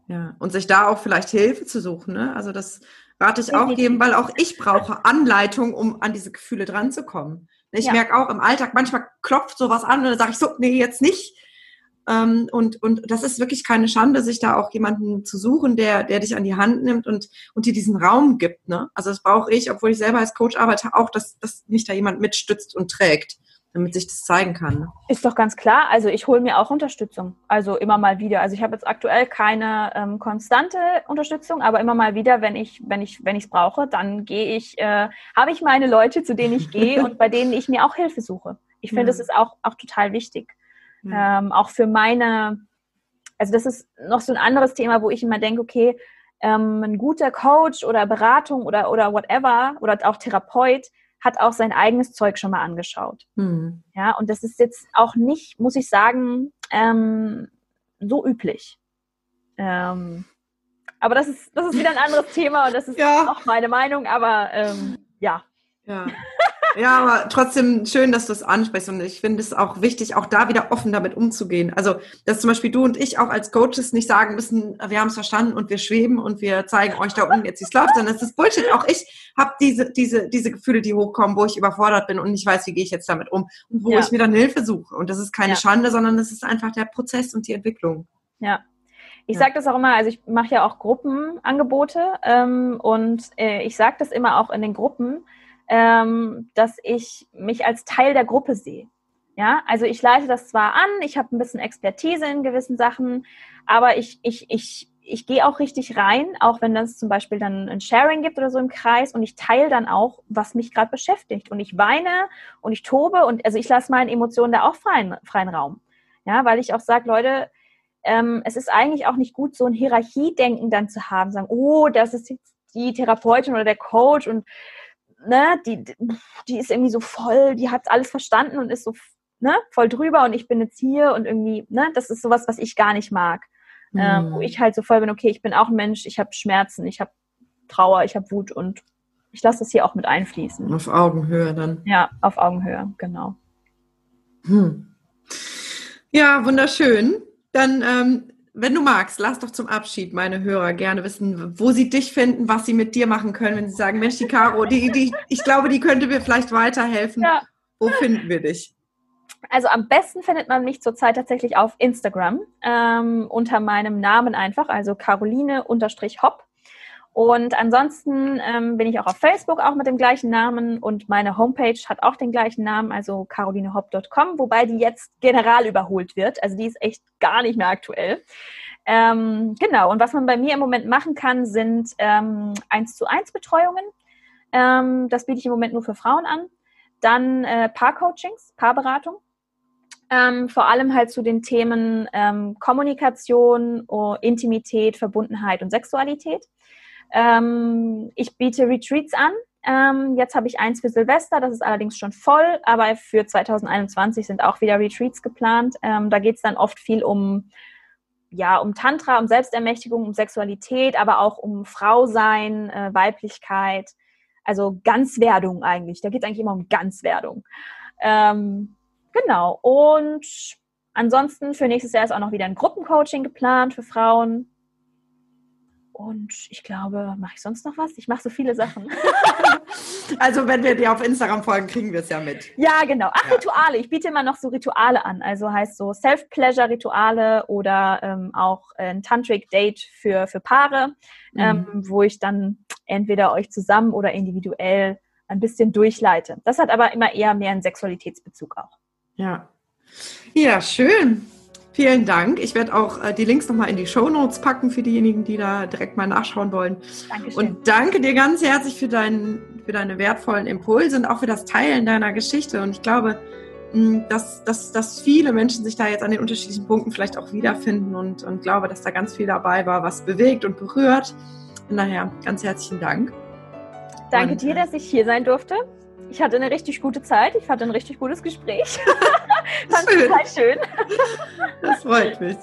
Ja, und sich da auch vielleicht Hilfe zu suchen. Ne? Also das rate ich auch geben, weil auch ich brauche Anleitung, um an diese Gefühle dran zu kommen. Ich ja. merke auch im Alltag, manchmal klopft sowas an und dann sage ich so, nee, jetzt nicht. Ähm, und, und das ist wirklich keine Schande, sich da auch jemanden zu suchen, der, der dich an die Hand nimmt und, und dir diesen Raum gibt. Ne? Also das brauche ich, obwohl ich selber als Coach arbeite, auch, dass, dass mich da jemand mitstützt und trägt damit sich das zeigen kann. Ist doch ganz klar. Also ich hole mir auch Unterstützung. Also immer mal wieder. Also ich habe jetzt aktuell keine ähm, konstante Unterstützung, aber immer mal wieder, wenn ich, wenn ich, wenn ich es brauche, dann gehe ich, äh, habe ich meine Leute, zu denen ich gehe und bei denen ich mir auch Hilfe suche. Ich finde, ja. das ist auch, auch total wichtig. Ja. Ähm, auch für meine, also das ist noch so ein anderes Thema, wo ich immer denke, okay, ähm, ein guter Coach oder Beratung oder, oder whatever oder auch Therapeut, hat auch sein eigenes Zeug schon mal angeschaut. Mhm. Ja, und das ist jetzt auch nicht, muss ich sagen, ähm, so üblich. Ähm, aber das ist, das ist wieder ein anderes Thema und das ist ja. auch meine Meinung, aber ähm, ja. Ja. Ja, aber trotzdem schön, dass du es ansprichst und ich finde es auch wichtig, auch da wieder offen damit umzugehen. Also, dass zum Beispiel du und ich auch als Coaches nicht sagen müssen, wir haben es verstanden und wir schweben und wir zeigen euch da unten jetzt, wie es läuft, sondern es ist Bullshit. Auch ich habe diese, diese, diese Gefühle, die hochkommen, wo ich überfordert bin und nicht weiß, wie gehe ich jetzt damit um und wo ja. ich mir dann Hilfe suche. Und das ist keine ja. Schande, sondern das ist einfach der Prozess und die Entwicklung. Ja, ich sage das auch immer, also ich mache ja auch Gruppenangebote ähm, und äh, ich sage das immer auch in den Gruppen, ähm, dass ich mich als Teil der Gruppe sehe. Ja, also ich leite das zwar an, ich habe ein bisschen Expertise in gewissen Sachen, aber ich, ich, ich, ich gehe auch richtig rein, auch wenn das zum Beispiel dann ein Sharing gibt oder so im Kreis und ich teile dann auch, was mich gerade beschäftigt. Und ich weine und ich tobe und also ich lasse meinen Emotionen da auch freien, freien Raum. Ja, weil ich auch sage, Leute, ähm, es ist eigentlich auch nicht gut, so ein Hierarchiedenken dann zu haben, sagen, oh, das ist jetzt die Therapeutin oder der Coach und ne, die, die ist irgendwie so voll, die hat alles verstanden und ist so ne, voll drüber und ich bin jetzt hier und irgendwie, ne, das ist sowas, was ich gar nicht mag. mhm. äh, wo mhm. ich halt so voll bin, okay, ich bin auch ein Mensch, ich habe Schmerzen, ich habe Trauer, ich habe Wut und ich lasse das hier auch mit einfließen. Auf Augenhöhe dann. Ja, auf Augenhöhe, genau. Hm. Ja, wunderschön. Dann, ähm, wenn du magst, lass doch zum Abschied meine Hörer gerne wissen, wo sie dich finden, was sie mit dir machen können, wenn sie sagen, Mensch, die Caro, die, die, ich glaube, die könnte mir vielleicht weiterhelfen. Ja. Wo finden wir dich? Also am besten findet man mich zurzeit tatsächlich auf Instagram ähm, unter meinem Namen einfach, also Caroline-Hopp. Und ansonsten ähm, bin ich auch auf Facebook auch mit dem gleichen Namen und meine Homepage hat auch den gleichen Namen, also carolinehopp.com, wobei die jetzt general überholt wird. Also die ist echt gar nicht mehr aktuell. Ähm, genau, und was man bei mir im Moment machen kann, sind ähm, 1 zu 1 Betreuungen. Ähm, das biete ich im Moment nur für Frauen an. Dann äh, Paarcoachings, Paarberatung. Ähm, vor allem halt zu den Themen ähm, Kommunikation, oh, Intimität, Verbundenheit und Sexualität. Ähm, ich biete Retreats an. Ähm, jetzt habe ich eins für Silvester, das ist allerdings schon voll, aber für 2021 sind auch wieder Retreats geplant. Ähm, da geht es dann oft viel um, ja, um Tantra, um Selbstermächtigung, um Sexualität, aber auch um Frausein, äh, Weiblichkeit, also Ganzwerdung eigentlich. Da geht es eigentlich immer um Ganzwerdung. Ähm, genau. Und ansonsten für nächstes Jahr ist auch noch wieder ein Gruppencoaching geplant für Frauen. Und ich glaube, mache ich sonst noch was? Ich mache so viele Sachen. also wenn wir dir auf Instagram folgen, kriegen wir es ja mit. Ja, genau. Ach, ja. Rituale. Ich biete immer noch so Rituale an. Also heißt so Self-Pleasure-Rituale oder ähm, auch ein Tantric-Date für, für Paare, mhm. ähm, wo ich dann entweder euch zusammen oder individuell ein bisschen durchleite. Das hat aber immer eher mehr einen Sexualitätsbezug auch. Ja. Ja, schön. Vielen Dank. Ich werde auch äh, die Links nochmal in die Show Notes packen für diejenigen, die da direkt mal nachschauen wollen. Dankeschön. Und danke dir ganz herzlich für, dein, für deine wertvollen Impulse und auch für das Teilen deiner Geschichte. Und ich glaube, mh, dass, dass, dass viele Menschen sich da jetzt an den unterschiedlichen Punkten vielleicht auch wiederfinden und, und glaube, dass da ganz viel dabei war, was bewegt und berührt. Von daher ganz herzlichen Dank. Danke und, dir, dass ich hier sein durfte. Ich hatte eine richtig gute Zeit. Ich hatte ein richtig gutes Gespräch. Fand schön. total schön. Das freut mich.